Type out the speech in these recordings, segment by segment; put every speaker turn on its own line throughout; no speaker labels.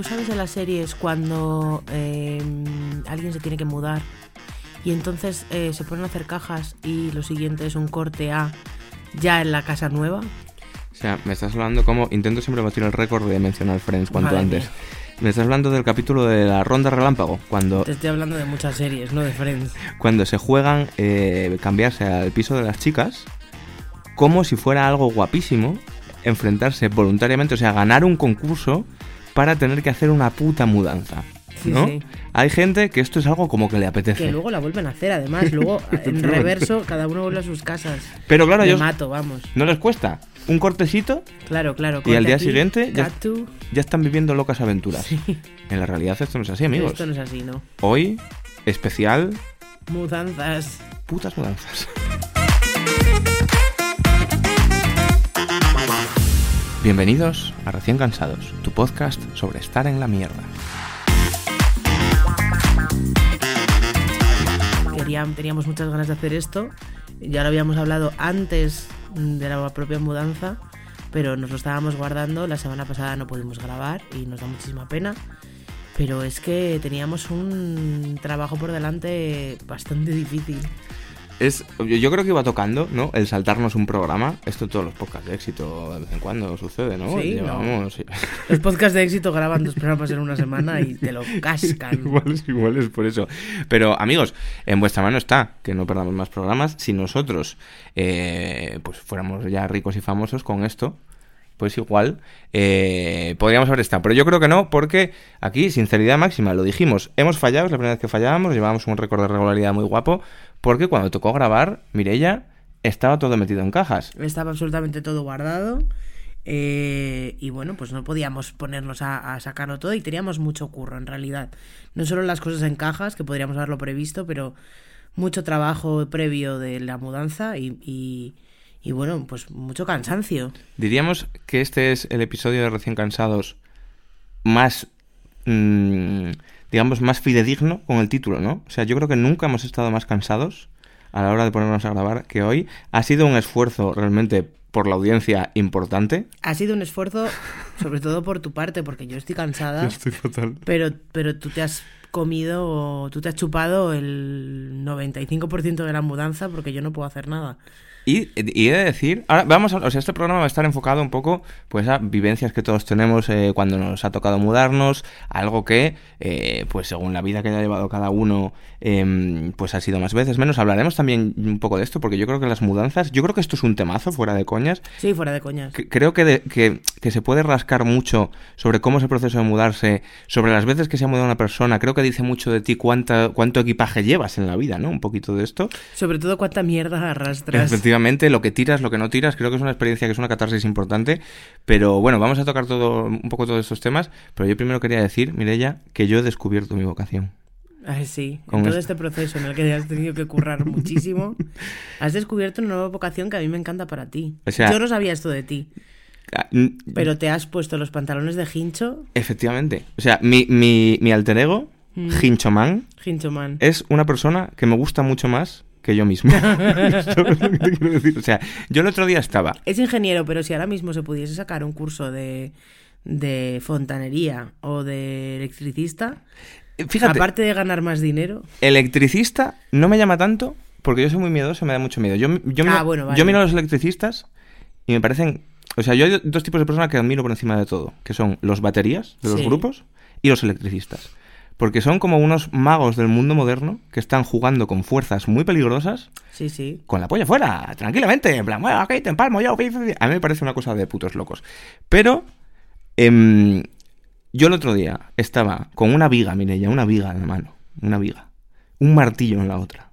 tú sabes de las series cuando eh, alguien se tiene que mudar y entonces eh, se ponen a hacer cajas y lo siguiente es un corte A ya en la casa nueva.
O sea, me estás hablando como... Intento siempre batir el récord de mencionar Friends cuanto
Madre
antes.
mía.
Me estás hablando del capítulo de la ronda relámpago, cuando,
Te estoy hablando de muchas series, no de Friends.
cuando se juegan eh, cambiarse al piso de las chicas como si fuera algo guapísimo enfrentarse voluntariamente, o sea, ganar un concurso para tener que hacer una puta mudanza. ¿no?
sí.
Hay gente que esto es algo como que le apetece.
Que luego la vuelven a hacer, además. Luego, en reverso, cada uno vuelve a sus casas.
Pero claro, ellos
mato, vamos.
no les cuesta. Un cortecito,
Claro, claro.
Y al día
aquí,
siguiente ya- ya están viviendo locas aventuras.
Sí.
En la realidad esto no es así, amigos.
Esto no es así, ¿no?
Hoy, especial,
Mudanzas.
putas mudanzas. Bienvenidos a Recién Cansados, tu podcast sobre estar en la mierda.
Teníamos muchas ganas de hacer esto. Ya lo habíamos hablado antes de la propia mudanza, pero nos lo estábamos guardando. La semana pasada no pudimos grabar y nos da muchísima pena. Pero es que teníamos un trabajo por delante bastante difícil.
Es, yo- yo creo que iba tocando, ¿no? El saltarnos un programa. Esto todos los podcasts de éxito de vez en cuando sucede, ¿no?
Sí,
Llevamos- sí.
Los podcasts de éxito graban dos programas en una semana y te lo cascan.
igual, es, igual es por eso. Pero amigos, en vuestra mano está que no perdamos más programas. Si nosotros eh, pues fuéramos ya ricos y famosos con esto, pues igual eh, podríamos haber estado. Pero yo creo que no, porque aquí, sinceridad máxima, lo dijimos, hemos fallado, es la primera vez que fallábamos, llevábamos un récord de regularidad muy guapo, porque cuando tocó grabar, Mirella estaba todo metido en cajas.
Estaba absolutamente todo guardado. eh, y bueno, pues no podíamos ponernos a, a sacarlo todo y teníamos mucho curro en realidad. No solo las cosas en cajas, que podríamos haberlo previsto, pero mucho trabajo previo de la mudanza y, y, y bueno, pues mucho cansancio.
Diríamos que este es el episodio de Recién Cansados más, mm, digamos, más fidedigno con el título, ¿no? O sea, yo creo que nunca hemos estado más cansados a la hora de ponernos a grabar que hoy. Ha sido un esfuerzo realmente por la audiencia importante.
Ha sido un esfuerzo, sobre todo por tu parte, porque yo estoy cansada.
estoy fatal.
Pero, pero tú te has comido, tú te has chupado el 95% de la mudanza porque yo no puedo hacer nada.
Y, y he de decir, ahora vamos a, o sea, este programa va a estar enfocado un poco pues a vivencias que todos tenemos eh, cuando nos ha tocado mudarnos, algo que eh, pues según la vida que haya llevado cada uno em, pues ha sido más veces menos. Hablaremos también un poco de esto porque yo creo que las mudanzas, yo creo que esto es un temazo fuera de coñas.
Sí, fuera de coñas.
Que- Creo que, de- que, que se puede rascar mucho sobre cómo es el proceso de mudarse, sobre las veces que se ha mudado una persona. Creo que dice mucho de ti cuánta, cuánto equipaje llevas en la vida, ¿no? Un poquito de esto.
Sobre todo cuánta mierda arrastras.
Efectivamente, lo que tiras, lo que no tiras, creo que es una experiencia que es una catarsis importante. Pero bueno, vamos a tocar todo, un poco todos estos temas. Pero yo primero quería decir, Mireya, que yo he descubierto mi vocación.
Ay, sí,
Con
en todo este proceso en el que has tenido que currar muchísimo, has descubierto una nueva vocación que a mí me encanta para ti.
O sea-
Yo no sabía esto de ti,
Ah,
pero te has puesto los pantalones de hincho,
Efectivamente. O sea, mi, mi, mi alter ego,
Mm.
Hinchoman,
hincho man.
es una persona que me gusta mucho más que yo mismo. O sea, yo el otro día estaba
Es ingeniero, pero si ahora mismo se pudiese sacar un curso de, de fontanería o de electricista,
Fíjate,
aparte de ganar más dinero,
electricista no me llama tanto porque yo soy muy miedoso, me da mucho miedo. Yo, yo, miro,
Ah, bueno, vale.
yo miro a los electricistas y me parecen... O sea, yo hay dos tipos de personas que admiro por encima de todo, que son los baterías de los
Sí.
grupos y los electricistas. Porque son como unos magos del mundo moderno que están jugando con fuerzas muy peligrosas
sí, sí.
con la polla fuera, tranquilamente, en plan, bueno, ok, te empalmo yo, ok, ok". a mí me parece una cosa de putos locos. Pero em, yo el otro día estaba con una viga, Mireya, una viga en la mano, una viga, un martillo en la otra,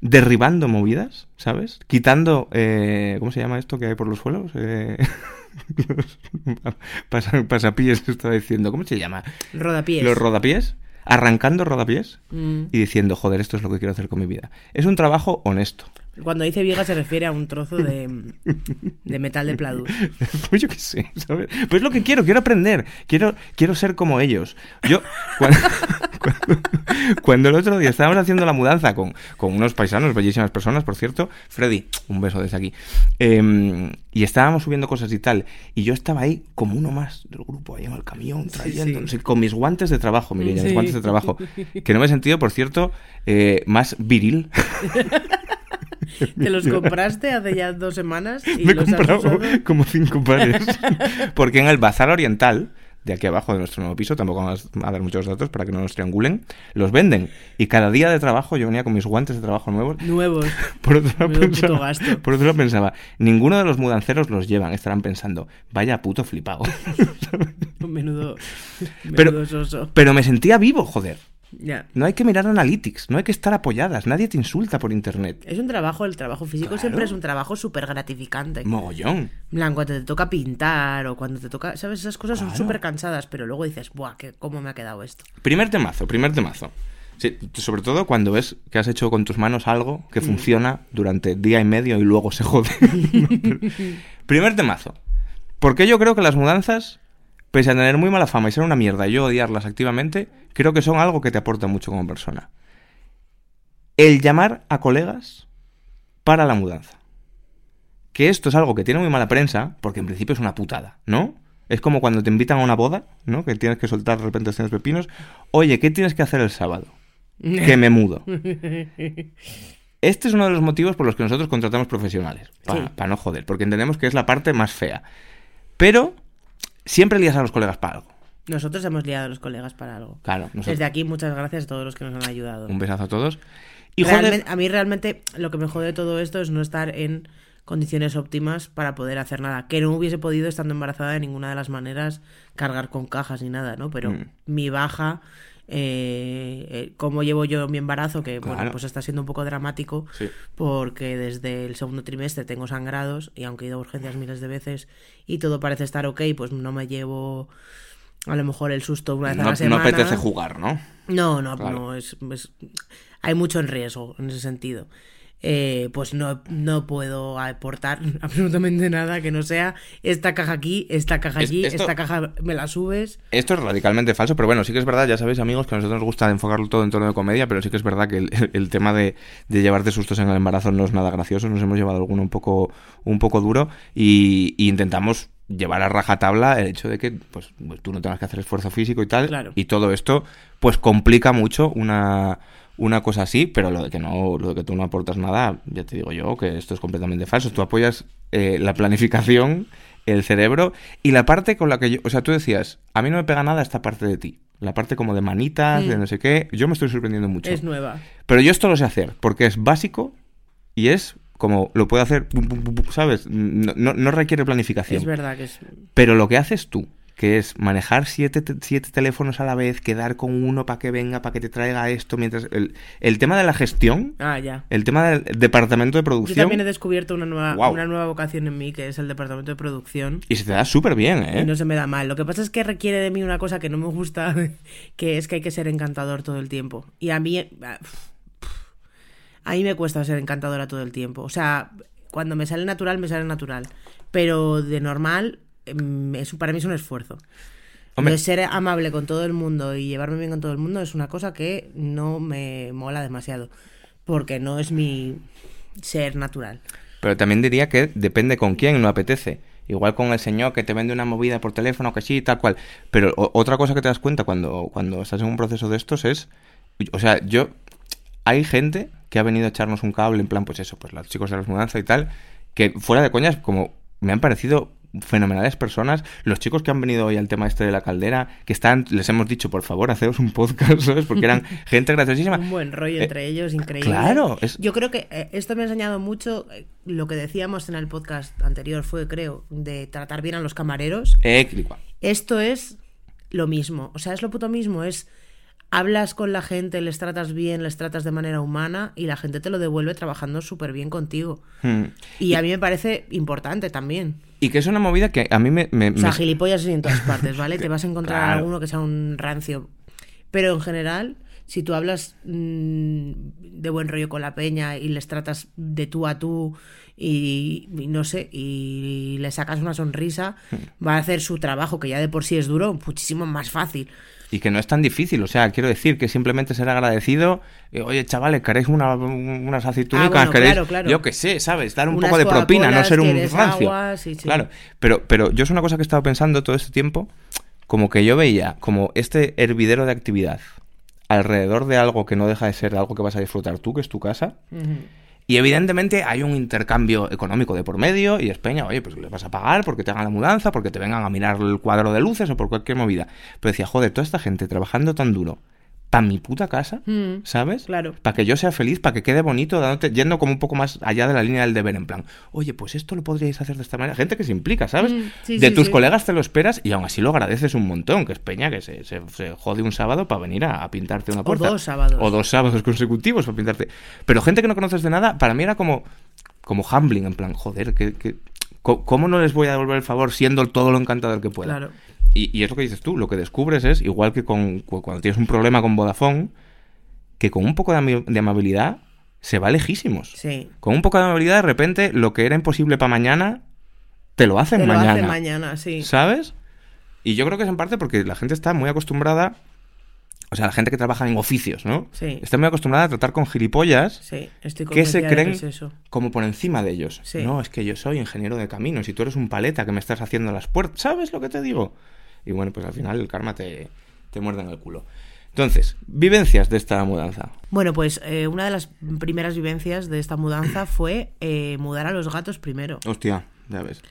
derribando movidas, ¿sabes? Quitando, eh, ¿cómo se llama esto que hay por los suelos? Eh, los pasa- pasapiés, estaba diciendo, ¿cómo se llama?
Rodapiés.
Los rodapiés, arrancando rodapiés
Mm.
y diciendo, joder, esto es lo que quiero hacer con mi vida. Es un trabajo honesto.
Cuando dice viga se refiere a un trozo de, de metal de pladur.
Pues yo qué sé, ¿sabes? Pues lo que quiero, quiero aprender, quiero, quiero ser como ellos. Yo, cuando, Cuando el otro día estábamos haciendo la mudanza con, con unos paisanos, bellísimas personas, por cierto, Freddy, un beso desde aquí, em, y estábamos subiendo cosas y tal, y yo estaba ahí como uno más del grupo, ahí en el camión, trayendo,
sí.
no sé, con mis guantes de trabajo, mi niña, mis guantes de trabajo, que no me he sentido, por cierto, eh, más viril.
Te los compraste hace ya dos semanas y
Me he
los
comprado como cinco pares. Porque en el Bazar Oriental, de aquí abajo de nuestro nuevo piso, tampoco vamos a dar muchos datos para que no nos triangulen, los venden. Y cada día de trabajo yo venía con mis guantes de trabajo nuevos.
Nuevos.
Por otro, lado pensaba, por otro lado pensaba, ninguno de los mudanceros los llevan. Estarán pensando, vaya puto flipado.
Menudo.
Pero-
Menudo soso.
Pero me sentía vivo, joder. No hay que mirar analytics, no hay que estar apoyadas. Nadie te insulta por internet.
Es un trabajo, el trabajo físico
Claro.
siempre es un trabajo súper gratificante.
Mogollón.
En plan, cuando te toca pintar o cuando te toca, ¿sabes? Esas cosas son súper cansadas, pero luego dices, ¡buah! ¿qué, ¿Cómo me ha quedado esto?
Primer temazo, primer temazo. Sí, sobre todo cuando ves que has hecho con tus manos algo que funciona durante día y medio y luego se jode. primer temazo. Porque yo creo que las mudanzas, pese a tener muy mala fama y ser una mierda y yo odiarlas activamente, creo que son algo que te aporta mucho como persona. El llamar a colegas para la mudanza. Que esto es algo que tiene muy mala prensa, porque en principio es una putada, ¿no? Es como cuando te invitan a una boda, ¿no? Que tienes que soltar de repente tienes pepinos. Oye, ¿qué tienes que hacer el sábado? Que me mudo. Este es uno de los motivos por los que nosotros contratamos profesionales. Para
Sí.
no joder, porque entendemos que es la parte más fea. Pero siempre lías a los colegas para algo.
Nosotros hemos liado a los colegas para algo.
Claro, nosotros-
Desde aquí, muchas gracias a todos los que nos han ayudado.
un besazo a todos. Y joder,
a mí realmente lo que me jode de todo esto es no estar en condiciones óptimas para poder hacer nada. Que no hubiese podido, estando embarazada, de ninguna de las maneras cargar con cajas ni nada, ¿no? Pero
Mm.
mi baja, eh, eh, cómo llevo yo mi embarazo, que bueno, pues está siendo un poco dramático,
Sí.
porque desde el segundo trimestre tengo sangrados y aunque he ido a urgencias miles de veces y todo parece estar ok, pues no me llevo a lo mejor el susto una vez a
no,
la
no
semana.
apetece jugar, ¿no?
No, no,
Claro.
no, es, es- hay mucho en riesgo en ese sentido. Eh, pues no, no puedo aportar absolutamente nada que no sea esta caja aquí, esta caja
Es-
allí,
esto-
esta caja me la subes.
Esto es radicalmente falso, pero bueno, sí que es verdad, ya sabéis amigos, que a nosotros nos gusta enfocarlo todo en torno de comedia, pero sí que es verdad que el, el tema de, de llevarte sustos en el embarazo no es nada gracioso, nos hemos llevado alguno un poco, un poco duro y, y intentamos llevar a rajatabla el hecho de que pues, pues, tú no tengas que hacer esfuerzo físico y tal,
Claro.
y todo esto pues complica mucho una, una cosa así, pero lo de que no, lo de que tú no aportas nada, ya te digo yo que esto es completamente falso. Tú apoyas eh, la planificación, el cerebro y la parte con la que yo, o sea, tú decías, a mí no me pega nada esta parte de ti, la parte como de manitas, de
Mm.
no sé qué, yo me estoy sorprendiendo mucho.
Es nueva.
Pero yo esto lo sé hacer porque es básico y es como lo puedo hacer, ¿sabes? No, no, no requiere planificación.
Es verdad que es.
Pero lo que haces tú, que es manejar siete, te- siete teléfonos a la vez, quedar con uno para que venga, para que te traiga esto, mientras... El, el tema de la gestión,
Ah, ya.
el tema del departamento de
Yo
producción...
también he descubierto una nueva, una nueva vocación en mí, que es el departamento de producción.
Y se te da súper bien, ¿eh?
Y no se me da mal. Lo que pasa es que requiere de mí una cosa que no me gusta, que es que hay que ser encantador todo el tiempo. Y a mí, ah, a mí me cuesta ser encantadora todo el tiempo. O sea, cuando me sale natural, me sale natural. Pero de normal, es, para mí es un esfuerzo. Entonces, ser amable con todo el mundo y llevarme bien con todo el mundo es una cosa que no me mola demasiado. Porque no es mi ser natural.
Pero también diría que depende con quién no apetece. Igual con el señor que te vende una movida por teléfono, que sí, tal cual. Pero otra cosa que te das cuenta cuando, cuando estás en un proceso de estos es... O sea, yo... Hay gente que ha venido a echarnos un cable, en plan, pues eso, pues los chicos de las mudanzas y tal, que fuera de coñas, como me han parecido fenomenales personas. Los chicos que han venido hoy al tema este de la caldera, que están, les hemos dicho, por favor, haceros un podcast, ¿sabes? Porque eran gente graciosísima.
Un buen rollo
Eh,
entre ellos, increíble.
claro, es-
Yo creo que eh, esto me ha enseñado mucho eh, lo que decíamos en el podcast anterior, fue, creo, de tratar bien a los camareros.
Eh,
Esto es lo mismo. O sea, es lo puto mismo. Es. Hablas con la gente, les tratas bien, les tratas de manera humana y la gente te lo devuelve trabajando súper bien contigo.
Hmm.
Y a mí me parece importante también.
Y que es una movida que a mí me... me-
O sea,
me-
gilipollas en todas partes, ¿vale? Te vas a encontrar
Claro.
alguno que sea un rancio. Pero en general, si tú hablas mm, de buen rollo con la peña y les tratas de tú a tú y, y no sé, y le sacas una sonrisa, va a hacer su trabajo, que ya de por sí es duro, muchísimo más fácil.
Y que no es tan difícil, o sea, quiero decir que simplemente ser agradecido. eh, Oye, chavales, ¿queréis una- unas aceitunicas?
Ah, bueno,
¿Queréis?
claro, claro.
Yo qué sé, ¿sabes? Dar un
Unas
poco de propina, no ser un
¿quieres
rancio.
agua? Sí, sí.
Claro, pero, pero yo es una cosa que he estado pensando todo este tiempo, como que yo veía como este hervidero de actividad alrededor de algo que no deja de ser algo que vas a disfrutar tú, que es tu casa. Y evidentemente hay un intercambio económico de por medio y es peña, oye, pues le vas a pagar porque te hagan la mudanza, porque te vengan a mirar el cuadro de luces o por cualquier movida. Pero decía, joder, toda esta gente trabajando tan duro para mi puta casa,
Mm,
¿sabes?
claro.
Para que yo sea feliz, para que quede bonito, dándote- yendo como un poco más allá de la línea del deber, en plan, oye, pues esto lo podríais hacer de esta manera. Gente que se implica, ¿sabes?
Mm, sí,
de
sí,
tus
sí.
colegas te lo esperas y aún así lo agradeces un montón, que es peña que se, se- se jode un sábado para venir a, a pintarte una
O
puerta.
dos sábados.
O dos sábados consecutivos para pintarte. Pero gente que no conoces de nada, para mí era como, como humbling, en plan, joder, que, ¿cómo no les voy a devolver el favor siendo todo lo encantador que pueda?
Claro.
Y, y es lo que dices tú, lo que descubres es, igual que con, cu- cuando tienes un problema con Vodafone, que con un poco de, amabilidad se va lejísimos.
Sí.
Con un poco de amabilidad, de repente, lo que era imposible para mañana, te lo hacen
Te lo
mañana.
hace mañana, sí.
¿Sabes? Y yo creo que es en parte porque la gente está muy acostumbrada, o sea, la gente que trabaja en oficios, ¿no?
Sí.
Está muy acostumbrada a tratar con gilipollas
Sí, estoy
que se creen
que es eso.
como por encima de ellos.
Sí.
No, es que yo soy ingeniero de caminos y tú eres un paleta que me estás haciendo las puertas. ¿Sabes lo que te digo? Y bueno, pues al final el karma te, te muerde en el culo. Entonces, vivencias de esta mudanza.
Bueno, pues eh, una de las primeras vivencias de esta mudanza fue eh, mudar a los gatos primero.
Hostia, ya ves.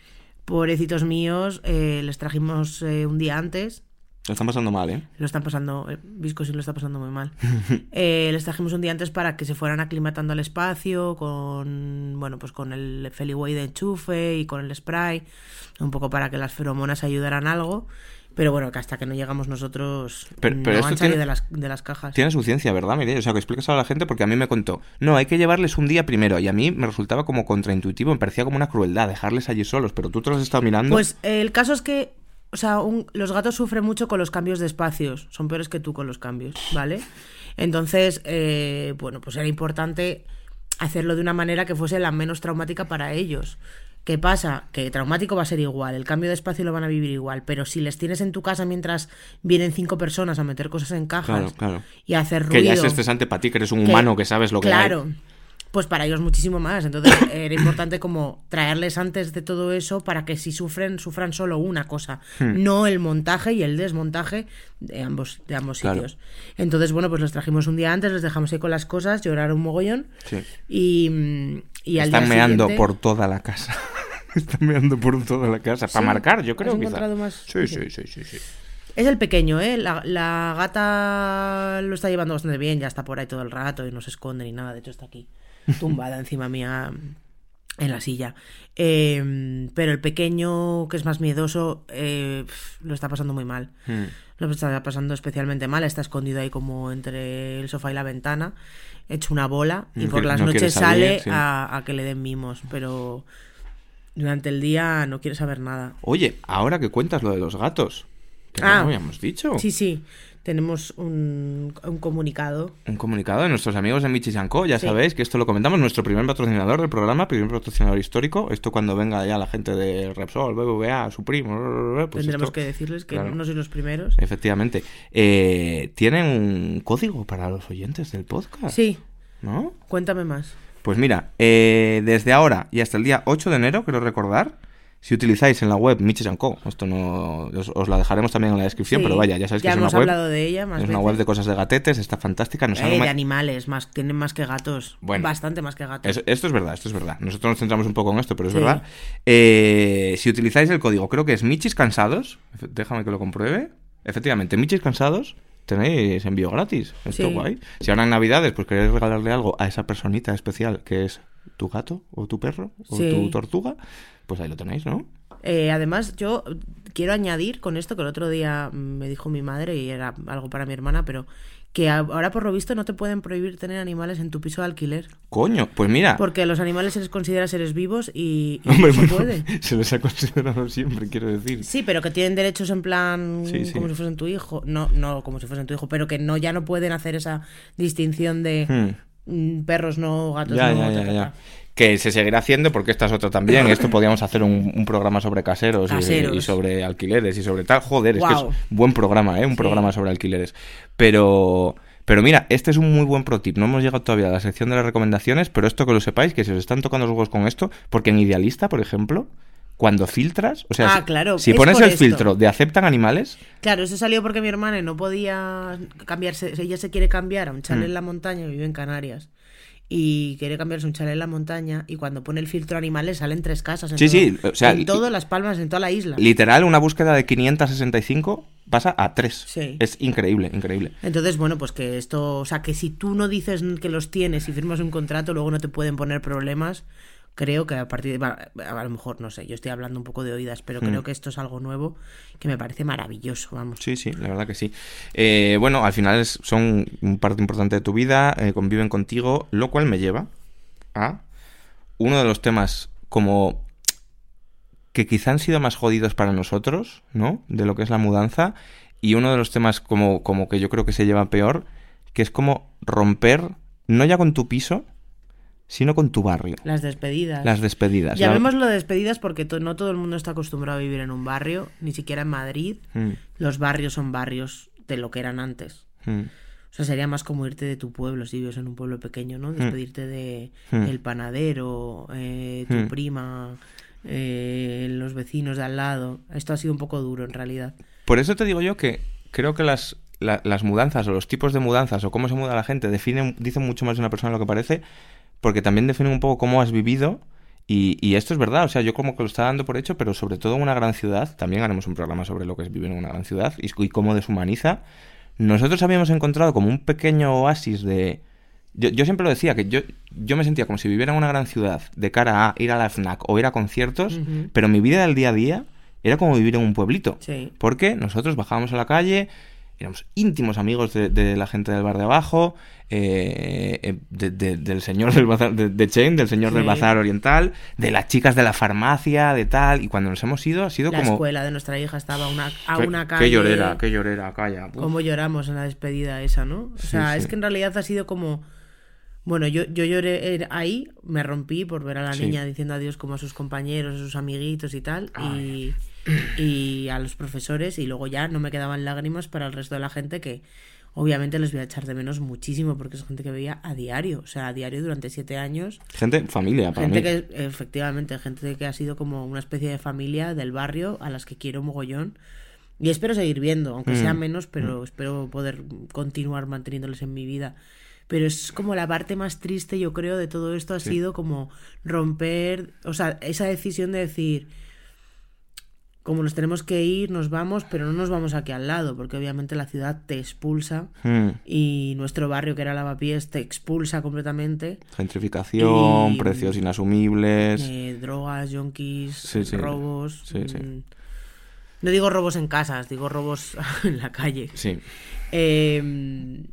Pobrecitos míos, eh, les trajimos un día antes.
Lo están pasando mal, ¿eh?
Lo están pasando, eh, Visco sí lo está pasando muy mal. Eh, les trajimos un día antes para que se fueran aclimatando al espacio con, bueno, pues con el Feliway de enchufe y con el spray, un poco para que las feromonas ayudaran algo. Pero bueno, que hasta que no llegamos nosotros
Pero- pero
no han salido
tiene-
de, las, de las cajas.
Tiene su ciencia, ¿verdad, Mireia? O sea, que explicas a la gente porque a mí me contó. No, hay que llevarles un día primero. Y a mí me resultaba como contraintuitivo, me parecía como una crueldad dejarles allí solos. Pero tú te los has estado mirando.
Pues eh, el caso es que, o sea, un- los gatos sufren mucho con los cambios de espacios. Son peores que tú con los cambios, ¿vale? Entonces, eh, bueno, pues era importante hacerlo de una manera que fuese la menos traumática para ellos. ¿Qué pasa? Que traumático va a ser igual, el cambio de espacio lo van a vivir igual, pero si les tienes en tu casa mientras vienen cinco personas a meter cosas en cajas
Claro, claro.
y a hacer
que
ruido...
ya es estresante para ti, que eres un
que-
humano que sabes lo que hay.
Pues para ellos muchísimo más. Entonces era importante como traerles antes de todo eso para que si sufren, sufran solo una cosa,
Hmm.
no el montaje y el desmontaje de ambos, de ambos
Claro.
sitios. Entonces, bueno, pues los trajimos un día antes, les dejamos ahí con las cosas, lloraron un mogollón
Sí.
y, mm, y al
Están
día
meando
siguiente-
por toda la casa. Están meando por toda la casa. Para marcar, yo creo Sí.
sí,
sí, sí, sí.
Es el pequeño, ¿eh? La, la gata lo está llevando bastante bien, ya está por ahí todo el rato y no se esconde ni nada, de hecho está aquí, tumbada encima mía en la silla. Eh, pero el pequeño, que es más miedoso, eh, lo está pasando muy mal.
Hmm.
Lo está pasando especialmente mal, está escondido ahí como entre el sofá y la ventana, hecho una bola y
No
por las
no
noches
salir,
sale
sí.
a, a que le den mimos, pero durante el día no quiere saber nada.
Oye, ahora que cuentas lo de los gatos, que no
Ah.
lo habíamos dicho.
Sí, sí, tenemos un, un comunicado.
Un comunicado de nuestros amigos de Michis Co. Ya
Sí.
sabéis que esto lo comentamos, nuestro primer patrocinador del programa, primer patrocinador histórico. Esto cuando venga ya la gente de Repsol, BBVA, Supreme, pues
Tendremos
esto-
que decirles que
claro.
no sois los primeros.
Efectivamente. Eh, Tienen un código para los oyentes del podcast.
Sí,
¿No?
cuéntame más.
Pues mira, eh, desde ahora y hasta el día 8 de enero, quiero recordar, si utilizáis en la web Miches Co, esto no os, os la dejaremos también en la descripción,
Sí,
pero vaya, ya sabéis que
ya
es una
hemos
web.
hablado de ella más
es una web de cosas de gatetes, está fantástica. Nos
Eh, de animales, más, tienen más que gatos.
Bueno.
Bastante más que gatos.
Es- esto es verdad, esto es verdad. Nosotros nos centramos un poco en esto, pero es
Sí.
verdad. Eh, si utilizáis el código, creo que es Michis Cansados, déjame que lo compruebe. Efectivamente, Michis Cansados, tenéis envío gratis. Esto
Sí.
guay. Si ahora en Navidades pues queréis regalarle algo a esa personita especial que es tu gato o tu perro o tu tortuga, pues ahí lo tenéis, ¿no?
Eh, además, yo quiero añadir con esto que el otro día me dijo mi madre y era algo para mi hermana, pero que ahora por lo visto no te pueden prohibir tener animales en tu piso de alquiler.
Coño, pues mira.
Porque los animales se les considera seres vivos y, y
Hombre,
no se puede.
se les ha considerado siempre, quiero decir.
Sí, pero que tienen derechos en plan
Sí, sí.
como si fuesen tu hijo. No, no como si fuesen tu hijo, pero que no ya no pueden hacer esa distinción de
Hmm.
mm, perros no, gatos
Ya,
no.
ya, ya. Que se seguirá haciendo porque esta es otra también. Esto podríamos hacer un, un programa sobre caseros, y-
Caseros.
Y, sobre alquileres y sobre tal. Joder, es que es buen programa, ¿eh? Un
Sí.
programa sobre alquileres. Pero, pero mira, este es un muy buen pro tip. No hemos llegado todavía a la sección de las recomendaciones, pero esto que lo sepáis, que si os están tocando los huevos con esto, porque en Idealista, por ejemplo, cuando filtras, o sea,
Ah,
si-
claro,
si
es
pones el
esto.
filtro de aceptan animales,
Claro, eso salió porque mi hermana no podía cambiarse. Ella se quiere cambiar a un chalet
Mm.
en la montaña, vive en Canarias. Y quiere cambiarse un chalet en la montaña. Y cuando pone el filtro animales salen tres casas. En
Sí,
todo-
sí, o sea,
en todas las palmas, en toda la isla.
literal, una búsqueda de 565 pasa a 3.
Sí.
Es increíble, increíble.
Entonces, bueno, pues que esto, o sea, que si tú no dices que los tienes y firmas un contrato, luego no te pueden poner problemas. Creo que a partir de, a lo mejor, no sé, yo estoy hablando un poco de oídas, pero
Mm.
creo que esto es algo nuevo que me parece maravilloso, vamos.
Sí, sí, la verdad que sí. Eh, bueno, al final es- son un parte importante de tu vida, eh, conviven contigo, lo cual me lleva a uno de los temas como que quizá han sido más jodidos para nosotros, ¿no? De lo que es la mudanza, y uno de los temas como, como que yo creo que se lleva peor, que es como romper, no ya con tu piso, sino con tu barrio.
Las despedidas.
Las despedidas. La-
Llamémoslo despedidas porque to- no todo el mundo está acostumbrado a vivir en un barrio, ni siquiera en Madrid.
Mm,
Los barrios son barrios de lo que eran antes.
mm.
O sea, sería más como irte de tu pueblo si vives en un pueblo pequeño, ¿no? Despedirte de el panadero, eh, tu prima, eh, los vecinos de al lado. Esto ha sido un poco duro en realidad.
Por eso te digo yo que creo que las, la- las mudanzas o los tipos de mudanzas o cómo se muda la gente definen, dicen mucho más de una persona de lo que parece, porque también definen un poco cómo has vivido. Y, y esto es verdad, o sea, yo como que lo está dando por hecho, pero sobre todo en una gran ciudad, también haremos un programa sobre lo que es vivir en una gran ciudad y, y cómo deshumaniza. Nosotros habíamos encontrado como un pequeño oasis de... Yo, yo siempre lo decía, que yo, yo me sentía como si viviera en una gran ciudad de cara a ir a la FNAC o ir a conciertos, pero mi vida del día a día era como vivir en un pueblito.
Sí.
Porque nosotros bajábamos a la calle, éramos íntimos amigos de, de la gente del bar de abajo, eh, eh, de- de- del señor del bazar, de, de Chen, del señor del bazar oriental, de las chicas de la farmacia, de tal. Y cuando nos hemos ido, ha sido
La
como.
escuela de nuestra hija estaba a una, a
qué,
una
qué
calle.
llorera, qué llorera, calla. Uf.
Cómo lloramos en la despedida esa, ¿no? O
Sí,
sea, es
sí.
que en realidad ha sido como... Bueno, yo, yo lloré eh, ahí, me rompí por ver a la niña diciendo adiós como a sus compañeros, a sus amiguitos y tal, y, y a los profesores, y luego ya no me quedaban lágrimas para el resto de la gente que obviamente les voy a echar de menos muchísimo porque es gente que veía a diario, o sea, a diario durante siete años.
Gente, familia, para
Gente
mí.
que, efectivamente, gente que ha sido como una especie de familia del barrio a las que quiero mogollón. Y espero seguir viendo, aunque sea
Mm,
menos, pero espero poder continuar manteniéndoles en mi vida. Pero es como la parte más triste, yo creo, de todo esto ha
Sí.
sido como romper, o sea, esa decisión de decir, como nos tenemos que ir, nos vamos, pero no nos vamos aquí al lado, porque obviamente la ciudad te expulsa
Mm,
y nuestro barrio, que era Lavapiés, te expulsa completamente.
Gentrificación,
Y-
precios inasumibles.
Eh, drogas, yonkis,
Sí, sí.
robos.
Sí,
mm, No digo robos en casas, digo robos en la calle.
Sí.
Eh,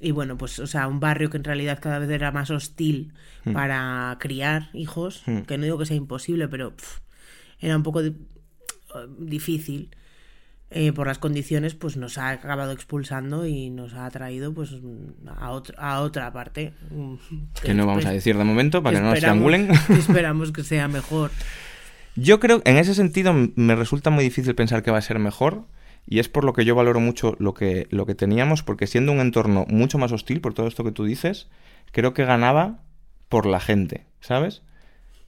y bueno, pues, o sea, un barrio que en realidad cada vez era más hostil
Hmm.
para criar hijos,
Hmm.
que no digo que sea imposible, pero era un poco difícil. eh, por las condiciones, pues nos ha acabado expulsando y nos ha traído pues a, otro- a otra parte.
Que no vamos a decir de momento para que no nos triangulen.
Esperamos que sea mejor.
Yo creo, en ese sentido, me resulta muy difícil pensar que va a ser mejor. Y es por lo que yo valoro mucho lo que, lo que teníamos, porque siendo un entorno mucho más hostil por todo esto que tú dices, creo que ganaba por la gente, ¿sabes?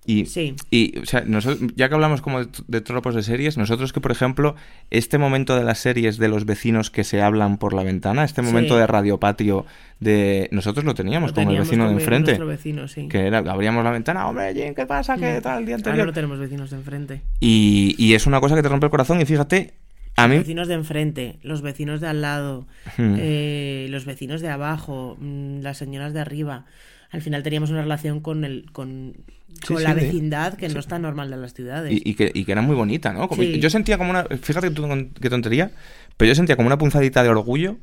Y,
Sí.
y o sea, nosotros, ya que hablamos como de, tropos de series, nosotros que, por ejemplo, este momento de las series de los vecinos que se hablan por la ventana, este momento
Sí.
de radio patio, de nosotros lo teníamos
Lo
con el vecino de enfrente.
Vecino, sí.
Que era, abríamos la ventana, hombre, Jim, ¿qué pasa? ¿Qué tal el día
Ahora
anterior?
no tenemos vecinos de enfrente.
Y, y es una cosa que te rompe el corazón y fíjate, a mí...
Vecinos de enfrente, los vecinos de al lado,
Hmm.
eh, los vecinos de abajo, mm, las señoras de arriba. Al final teníamos una relación con el con, con
sí,
la vecindad que no está normal de las ciudades.
Y, y que, y que era muy bonita, ¿no? Como-. Yo sentía como una... Fíjate qué tontería, pero yo sentía como una punzadita de orgullo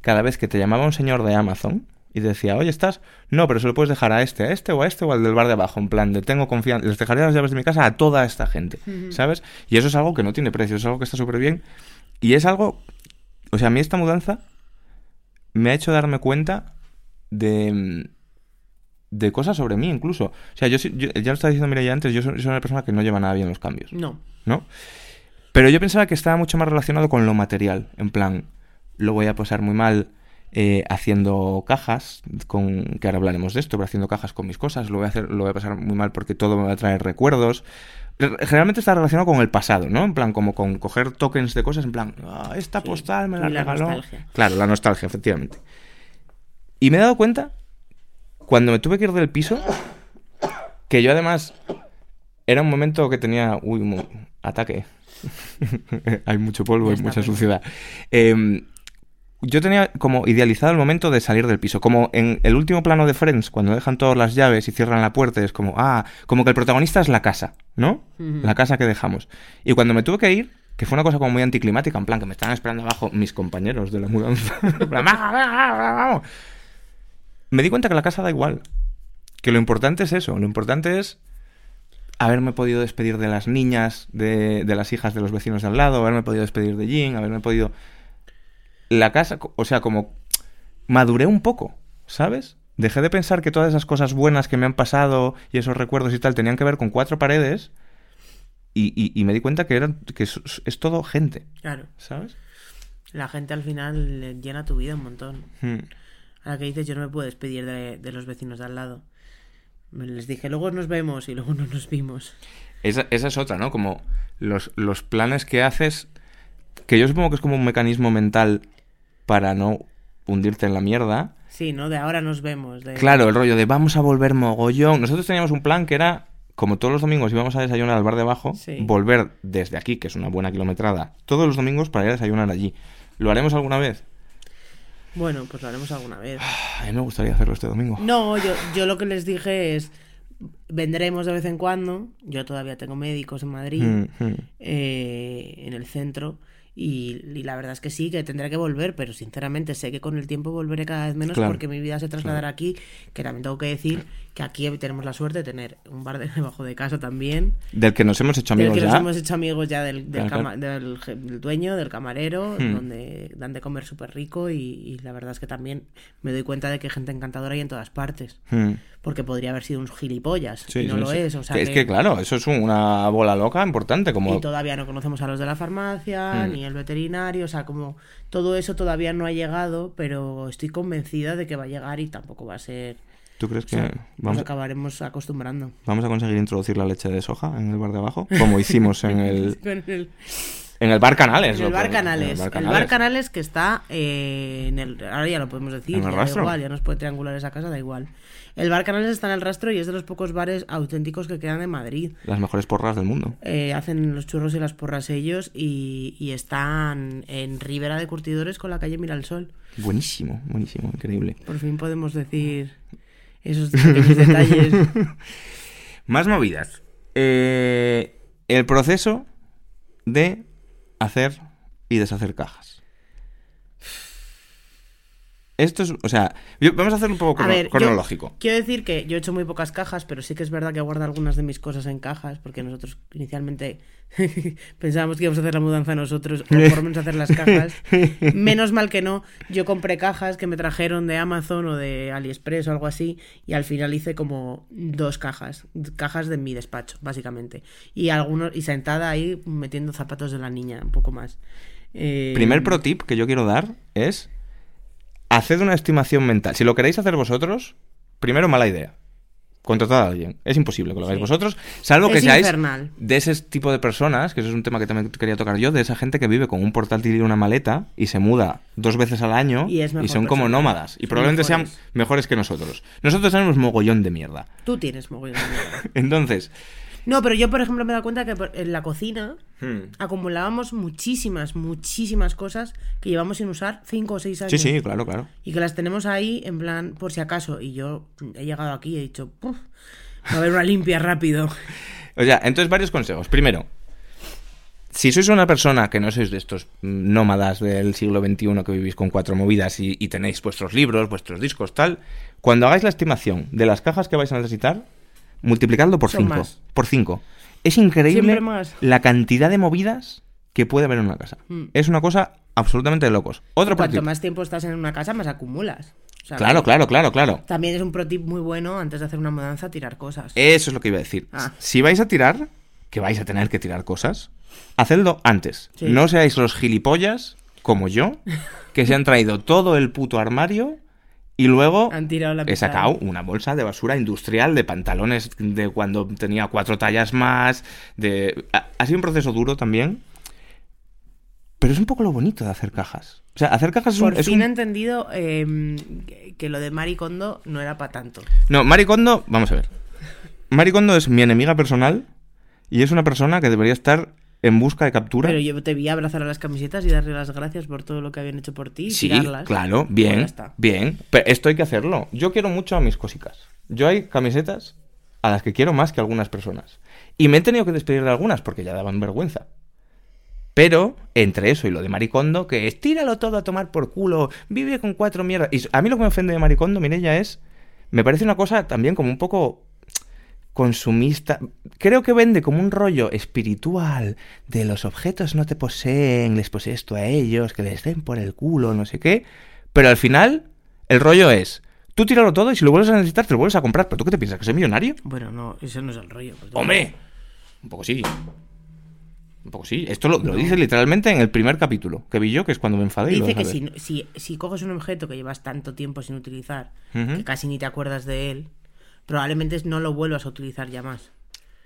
cada vez que te llamaba un señor de Amazon y te decía, oye, ¿estás? No, pero se lo puedes dejar a este, a este o a este o al del bar de abajo, en plan de tengo confianza, les dejaría las llaves de mi casa a toda esta gente, ¿sabes? Y eso es algo que no tiene precio, es algo que está súper bien y es algo, o sea, a mí esta mudanza me ha hecho darme cuenta de de cosas sobre mí incluso. O sea, yo, yo- ya lo estaba diciendo Mireia antes, yo soy, soy una persona que no lleva nada bien los cambios.
No.
¿no? Pero yo pensaba que estaba mucho más relacionado con lo material. En plan, lo voy a pasar muy mal eh, haciendo cajas, con que ahora hablaremos de esto, pero haciendo cajas con mis cosas. Lo voy a hacer, lo voy a pasar muy mal porque todo me va a traer recuerdos. Re- Generalmente está relacionado con el pasado, ¿no? En plan, como con coger tokens de cosas, en plan, "Ah, esta
Sí,
postal me la
la
regaló.
nostalgia.
Claro, la nostalgia, efectivamente. Y me he dado cuenta, cuando me tuve que ir del piso, que yo además era un momento que tenía. Uy, un ataque. hay mucho polvo y mucha suciedad. Em, yo tenía como idealizado el momento de salir del piso. Como en el último plano de Friends, cuando dejan todas las llaves y cierran la puerta, es como, ah, como que el protagonista es la casa, ¿no?
Ujú.
La casa que dejamos. Y cuando me tuve que ir, que fue una cosa como muy anticlimática, en plan, que me estaban esperando abajo mis compañeros de la mudanza. En plan, "Venga, venga, venga, vamos". Me di cuenta que la casa da igual. Que lo importante es eso. Lo importante es haberme podido despedir de las niñas, de, de las hijas de los vecinos de al lado, haberme podido despedir de Jean, haberme podido... La casa, o sea, como maduré un poco, ¿sabes? Dejé de pensar que todas esas cosas buenas que me han pasado y esos recuerdos y tal tenían que ver con cuatro paredes y, y- y me di cuenta que, eran, que es, es todo gente,
Claro.
¿sabes?
La gente al final le llena tu vida un montón.
Hmm.
Ahora que dices, yo no me puedo despedir de, de los vecinos de al lado. Les dije, luego nos vemos y luego no nos vimos.
Esa, esa es otra, ¿no? Como los, los planes que haces, que yo supongo que es como un mecanismo mental para no hundirte en la mierda.
Sí, ¿no? De ahora nos vemos. De...
Claro, el rollo de vamos a volver mogollón. Nosotros teníamos un plan que era, como todos los domingos íbamos a desayunar al bar de abajo,
Sí.
volver desde aquí, que es una buena kilometrada, todos los domingos para ir a desayunar allí. ¿Lo haremos alguna vez?
Bueno, pues lo haremos alguna vez.
A mí me gustaría hacerlo este domingo.
No, yo, yo lo que les dije es, vendremos de vez en cuando. Yo todavía tengo médicos en Madrid,
Mm, mm.
eh, en el centro. Y, y la verdad es que sí, que tendré que volver, pero sinceramente sé que con el tiempo volveré cada vez menos
Claro.
porque mi vida se trasladará aquí, que también tengo que decir que aquí tenemos la suerte de tener un bar de- debajo de casa también,
Del que nos hemos hecho
del
amigos
que
ya.
nos hemos hecho amigos ya del, del,
Claro,
del del dueño, del camarero,
Hmm.
donde dan de comer súper rico y, y la verdad es que también me doy cuenta de que gente encantadora hay en todas partes.
Mm.
Porque podría haber sido un gilipollas
Sí,
y no
sí,
lo
sí.
es. O sea
Que es que, claro, eso es una bola loca importante. Como...
Y todavía no conocemos a los de la farmacia,
Mm.
ni el veterinario, o sea, como todo eso todavía no ha llegado, pero estoy convencida de que va a llegar y tampoco va a ser...
¿Tú crees que
sea, nos
vamos,
acabaremos acostumbrando.
vamos a conseguir introducir la leche de soja en el bar de abajo? Como hicimos en el,
el,
en el bar Canales.
en el bar Canales.
en
El bar
Canales.
Canales que está eh, en el... Ahora ya lo podemos decir,
En el
ya da
rastro.
igual, ya nos puede triangular esa casa, da igual. El bar Canales está en el rastro y es de los pocos bares auténticos que quedan en Madrid.
Las mejores porras del mundo.
Eh, hacen los churros y las porras ellos y, y están en Ribera de Curtidores con la calle Miralsol.
Buenísimo, buenísimo, increíble.
Por fin podemos decir esos detalles.
Más movidas. Eh, el proceso de hacer y deshacer cajas. Esto es, o sea, yo- vamos a hacerlo un poco
A yo
cronológico.
quiero decir que yo he hecho muy pocas cajas, pero sí que es verdad que guardo algunas de mis cosas en cajas, porque nosotros inicialmente pensábamos que íbamos a hacer la mudanza nosotros, o por menos hacer las cajas. Menos mal que no, yo compré cajas que me trajeron de Amazon o de AliExpress o algo así, y al final hice como dos cajas, cajas de mi despacho, básicamente. Y algunos, y sentada ahí metiendo zapatos de la niña, un poco más. Eh,
Primer pro tip que yo quiero dar es haced una estimación mental. Si lo queréis hacer vosotros, primero mala idea. Contratad a alguien. Es imposible que lo hagáis
Sí.
vosotros, salvo que
Es
seáis
infernal.
de ese tipo de personas, que eso es un tema que también quería tocar yo, de esa gente que vive con un portátil y una maleta y se muda dos veces al año
Y
son como nómadas. Y
Son
probablemente
mejores.
sean mejores que nosotros. Nosotros tenemos mogollón de mierda.
Tú tienes mogollón de mierda.
Entonces,
No, pero yo, por ejemplo, me he dado cuenta que en la cocina
hmm,
acumulábamos muchísimas, muchísimas cosas que llevamos sin usar 5 o 6 años.
sí, sí, claro, claro.
Y que las tenemos ahí en plan, por si acaso. Y yo he llegado aquí y he dicho, "Puf, va a haber una limpia rápido.
O sea, entonces varios consejos. Primero, si sois una persona que no sois de estos nómadas del siglo XXI que vivís con cuatro movidas y, y tenéis vuestros libros, vuestros discos, tal, cuando hagáis la estimación de las cajas que vais a necesitar, multiplicadlo por
Son
5.
más.
Por 5. Es increíble
más.
la cantidad de movidas que puede haber en una casa.
Mm.
Es una cosa absolutamente de locos. Otro pro
Cuanto
tip.
más tiempo estás en una casa, más acumulas. O sea,
Claro, claro, claro, claro.
También es un pro tip muy bueno antes de hacer una mudanza tirar cosas.
Eso es lo que iba a decir.
Ah.
Si vais a tirar, que vais a tener que tirar cosas, hacedlo antes.
Sí.
No seáis los gilipollas, como yo, que se han traído todo el puto armario y luego
Han tirado la
he sacado una bolsa de basura industrial de pantalones de cuando tenía cuatro tallas más. De... Ha, sido un proceso duro también. Pero es un poco lo bonito de hacer cajas. O sea, hacer cajas es un...
Por fin
un-
he entendido eh, que- que lo de Maricondo no era para tanto.
No, Maricondo, vamos a ver. Maricondo es mi enemiga personal y es una persona que debería estar en busca de captura.
Pero yo te vi abrazar a las camisetas y darle las gracias por todo lo que habían hecho por ti y
sí,
tirarlas.
claro, bien,
está.
bien. Pero esto hay que hacerlo. Yo quiero mucho a mis cosicas. Yo hay camisetas a las que quiero más que algunas personas. Y me he tenido que despedir de algunas porque ya daban vergüenza. Pero, entre eso y lo de Maricondo, que es tíralo todo a tomar por culo, vive con cuatro mierdas. Y a mí lo que me ofende de Maricondo, Mireya, es. Me parece una cosa también como un poco consumista. Creo que vende como un rollo espiritual de los objetos no te poseen, les posees tú a ellos, que les den por el culo, no sé qué. Pero al final, el rollo es. Tú tíralo todo y si lo vuelves a necesitar, te lo vuelves a comprar. ¿Pero tú qué te piensas? ¿Que soy millonario?
Bueno, no, eso no es el rollo. pues,
¡Hombre! Un poco sí. Un poco sí. Esto lo, lo dice literalmente en el primer capítulo que vi yo, que es cuando me enfadé. y
Dice que si, si, si coges un objeto que llevas tanto tiempo sin utilizar, que casi ni te acuerdas de él, probablemente no lo vuelvas a utilizar ya más.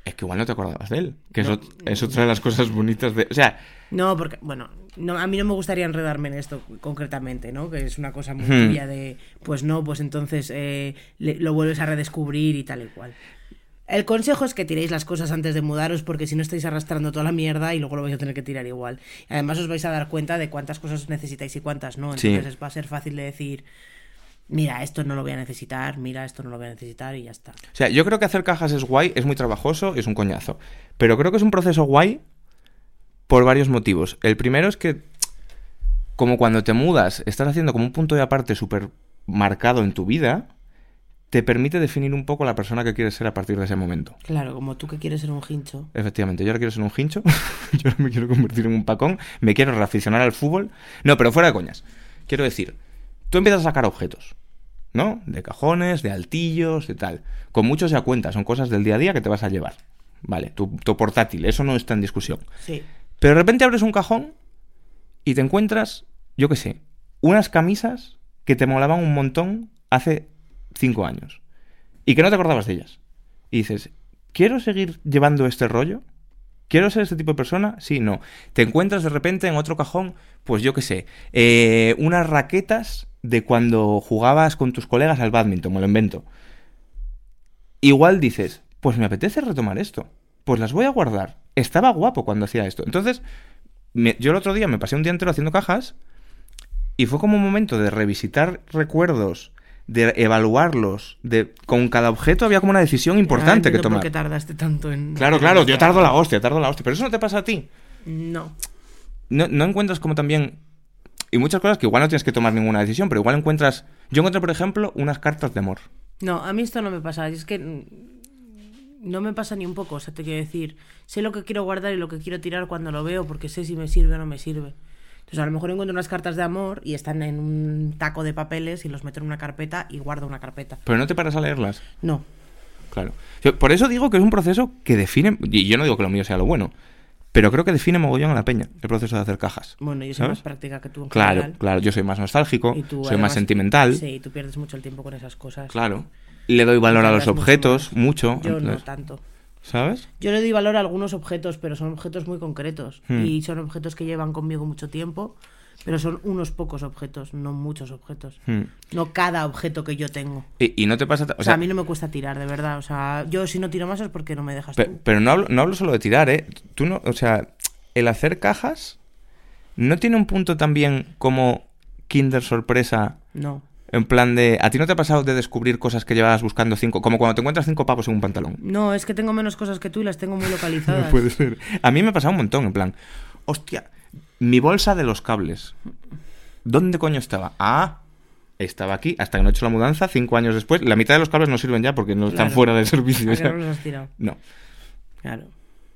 Es que igual no te acordabas de él. Que
No.
eso es otra de las cosas bonitas de. O sea,
No, porque, bueno, no, a mí no me gustaría enredarme en esto concretamente, ¿no? Que es una cosa muy
Hmm.
tuya de, pues no, pues entonces eh, le- lo vuelves a redescubrir y tal y cual. El consejo es que tiréis las cosas antes de mudaros porque si no estáis arrastrando toda la mierda y luego lo vais a tener que tirar igual. Además os vais a dar cuenta de cuántas cosas necesitáis y cuántas no.
Sí.
Entonces va a ser fácil de decir, mira, esto no lo voy a necesitar, mira, esto no lo voy a necesitar y ya está.
O sea, yo creo que hacer cajas es guay, es muy trabajoso, es un coñazo. Pero creo que es un proceso guay por varios motivos. El primero es que, como cuando te mudas, estás haciendo como un punto de aparte súper marcado en tu vida, te permite definir un poco la persona que quieres ser a partir de ese momento.
Claro, como tú que quieres ser un hincho.
Efectivamente, yo ahora quiero ser un hincho, yo ahora me quiero convertir en un pacón, me quiero reaficionar al fútbol. No, pero fuera de coñas. Quiero decir, tú empiezas a sacar objetos, ¿no? De cajones, de altillos, de tal. Con muchos ya cuentas, son cosas del día a día que te vas a llevar. Vale, tu, tu portátil, eso no está en discusión.
Sí.
Pero de repente abres un cajón y te encuentras, yo qué sé, unas camisas que te molaban un montón hace cinco años y que no te acordabas de ellas. Y dices, ¿quiero seguir llevando este rollo? ¿Quiero ser este tipo de persona? Sí, no. Te encuentras de repente en otro cajón, pues yo qué sé, eh, unas raquetas de cuando jugabas con tus colegas al badminton, me lo invento. Igual dices, pues me apetece retomar esto. Pues las voy a guardar. Estaba guapo cuando hacía esto. Entonces, me- yo el otro día me pasé un día entero haciendo cajas y fue como un momento de revisitar recuerdos, de evaluarlos, de con cada objeto había como una decisión importante
Ah,
que tomar.
¿Por qué tardaste tanto en.?
Claro, claro, yo tardo la hostia, tardo la hostia, pero eso no te pasa a ti.
No.
No, no encuentras como también y muchas cosas que igual no tienes que tomar ninguna decisión, pero igual encuentras, yo encontré por ejemplo unas cartas de amor.
No, a mí esto no me pasa. Es que no me pasa ni un poco. O sea, te quiero decir, sé lo que quiero guardar y lo que quiero tirar cuando lo veo porque sé si me sirve o no me sirve. Entonces, a lo mejor encuentro unas cartas de amor y están en un taco de papeles y los meto en una carpeta y guardo una carpeta.
Pero no te paras a leerlas.
No.
Claro. Por eso digo que es un proceso que define, y yo no digo que lo mío sea lo bueno, pero creo que define mogollón a la peña el proceso de hacer cajas.
Bueno, yo soy
¿Sabes?
más práctica que tú en
Claro,
general.
claro, yo soy más nostálgico,
Y tú,
soy más sentimental,
Sí, tú pierdes mucho el tiempo con esas cosas.
claro. Le doy valor a los
mucho
objetos,
más.
mucho,
Yo no tanto.
¿sabes?
Yo le doy valor a algunos objetos, pero son objetos muy concretos.
Hmm.
Y son objetos que llevan conmigo mucho tiempo, pero son unos pocos objetos, no muchos objetos.
Hmm.
No cada objeto que yo tengo.
Y, y no te pasa...
O, sea, a mí no me cuesta tirar, de verdad. O sea, yo si no tiro más es porque no me dejas
Pe-
tú.
pero no hablo, no hablo solo de tirar, ¿eh? Tú no, o sea, el hacer cajas no tiene un punto también como Kinder sorpresa
No.
En plan de. ¿A ti no te ha pasado de descubrir cosas que llevabas buscando cinco? Como cuando te encuentras cinco pavos en un pantalón.
No, es que tengo menos cosas que tú y las tengo muy localizadas.
No puede ser. A mí me ha pasado un montón, en plan. Hostia, mi bolsa de los cables. ¿Dónde coño estaba? Ah, estaba aquí hasta que no he hecho la mudanza, cinco años después. La mitad de los cables no sirven ya porque no están
Claro.
fuera del servicio.
¿A
o
que
sea,
no los has tirado?
no.
Claro.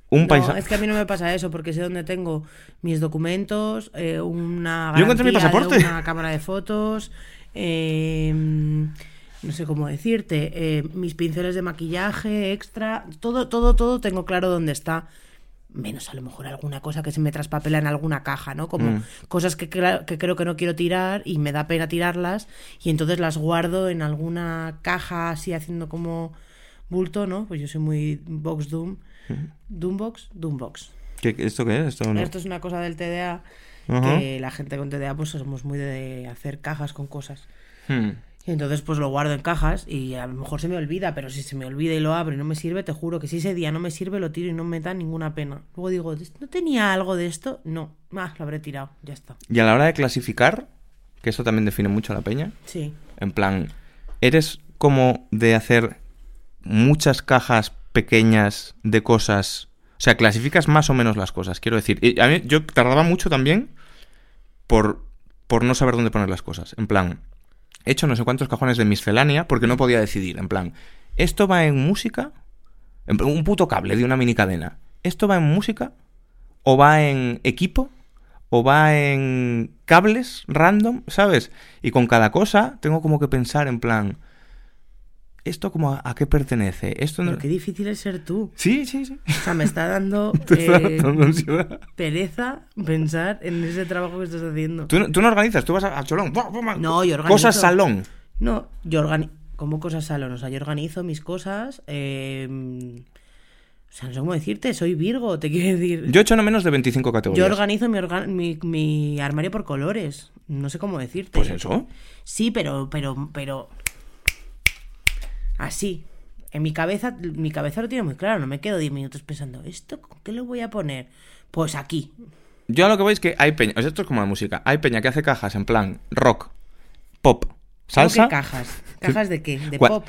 Un
No, es que a mí no me pasa eso, porque sé dónde tengo mis documentos, eh, una
Yo encontré mi
de
pasaporte.
una cámara de fotos, eh, no sé cómo decirte, eh, mis pinceles de maquillaje extra, todo, todo, todo tengo claro dónde está. Menos a lo mejor alguna cosa que se me traspapela en alguna caja, ¿no? Como
Mm.
cosas que, que creo que no quiero tirar y me da pena tirarlas y entonces las guardo en alguna caja así haciendo como bulto, ¿no? Pues yo soy muy box doom. Doombox, Doombox.
¿Qué- ¿Esto qué es? Esto no.
Esto es una cosa del TDA que la gente con TDA pues somos muy de hacer cajas con cosas.
Hmm.
Y entonces pues lo guardo en cajas y a lo mejor se me olvida, pero si se me olvida y lo abro y no me sirve, te juro que si ese día no me sirve lo tiro y no me da ninguna pena. Luego digo, ¿no tenía algo de esto? No, ah, lo habré tirado, ya está.
Y a la hora de clasificar, que eso también define mucho a la peña,
Sí.
en plan, ¿eres como de hacer muchas cajas pequeñas de cosas? O sea, clasificas más o menos las cosas, quiero decir. Y a mí, yo tardaba mucho también por, por no saber dónde poner las cosas. En plan, hecho no sé cuántos cajones de miscelánea porque no podía decidir. En plan, ¿esto va en música? Un puto cable de una mini cadena. ¿Esto va en música? ¿O va en equipo? ¿O va en cables random? ¿Sabes? Y con cada cosa tengo como que pensar en plan, ¿esto como a, a qué pertenece? Esto no...
Pero qué difícil es ser tú.
Sí, sí, sí.
O sea, me está dando eh, pereza pensar en ese trabajo que estás haciendo.
¿Tú, no- tú no organizas, tú vas a, a cholón. ¡buah, buah,
No, yo organizo.
Cosas salón.
No, yo organizo. Como cosas salón, o sea, yo organizo mis cosas. eh, o sea, no sé cómo decirte, soy Virgo, te quiero decir.
Yo he hecho no menos de 25
Yo
categorías.
organizo mi, orga- mi, mi armario por colores. No sé cómo decirte.
Pues eso.
Sí, pero, pero, pero. Así. En mi cabeza, mi cabeza lo tiene muy claro. No me quedo 10 minutos pensando, ¿esto con qué lo voy a poner? Pues aquí.
Yo a lo que voy es que hay peña, o sea, esto es como la música, hay peña que hace cajas en plan rock, pop,
¿Cómo
salsa.
que cajas? ¿Cajas de qué? ¿De pop?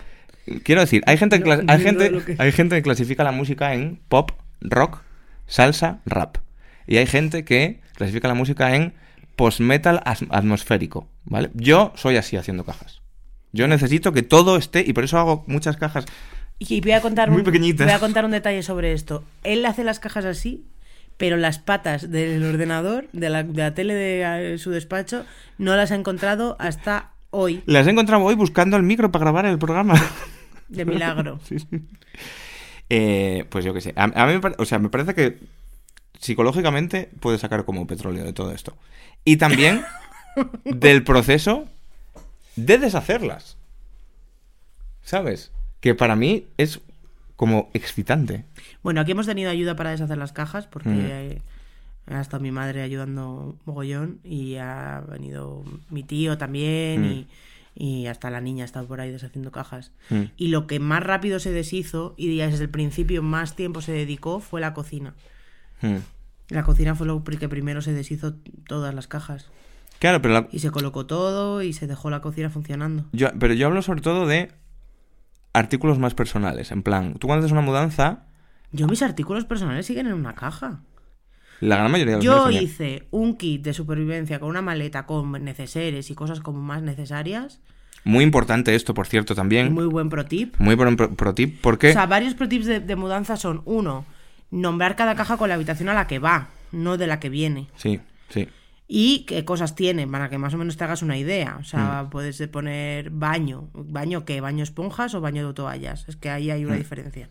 Quiero decir, hay gente, que hay, gente,
que-
hay gente que clasifica la música en pop, rock, salsa, rap. Y hay gente que clasifica la música en post-metal atmosférico, ¿vale? Yo soy así haciendo cajas. Yo necesito que todo esté, y por eso hago muchas cajas.
Y voy a contar
Muy
un,
pequeñitas.
voy a contar un detalle sobre esto. Él hace las cajas así, pero las patas del ordenador, de la, de la tele de su despacho, no las ha encontrado hasta hoy,
Las he encontrado hoy buscando el micro para grabar el programa.
de milagro.
Sí, sí. Eh, pues yo qué sé. A, a mí me, pare- o sea, me parece que psicológicamente puede sacar como petróleo de todo esto. Y también del proceso de deshacerlas. ¿Sabes? Que para mí es como excitante.
Bueno, aquí hemos tenido ayuda para deshacer las cajas porque
Mm.
ha estado mi madre ayudando mogollón y ha venido mi tío también
Mm.
y, y hasta la niña ha estado por ahí deshaciendo cajas.
Mm.
Y lo que más rápido se deshizo y desde el principio más tiempo se dedicó fue la cocina. La cocina fue lo que primero se deshizo todas las cajas.
Claro, pero, la-
Y se colocó todo y se dejó la cocina funcionando.
yo, pero yo hablo sobre todo de artículos más personales. En plan, tú cuando haces una mudanza,
Yo mis artículos personales siguen en una caja.
la gran mayoría de los
Yo hice un kit de supervivencia con una maleta con neceseres y cosas como más necesarias.
Muy importante esto, por cierto, también.
Muy buen pro tip.
Muy buen pro, pro tip, porque...
O sea, varios pro tips de, de mudanza son, uno, nombrar cada caja con la habitación a la que va, no de la que viene.
Sí, sí.
Y qué cosas tiene, para que más o menos te hagas una idea. O sea,
Mm.
puedes de poner baño. ¿Baño qué? ¿Baño esponjas o baño de toallas? Es que ahí hay una
Mm.
diferencia.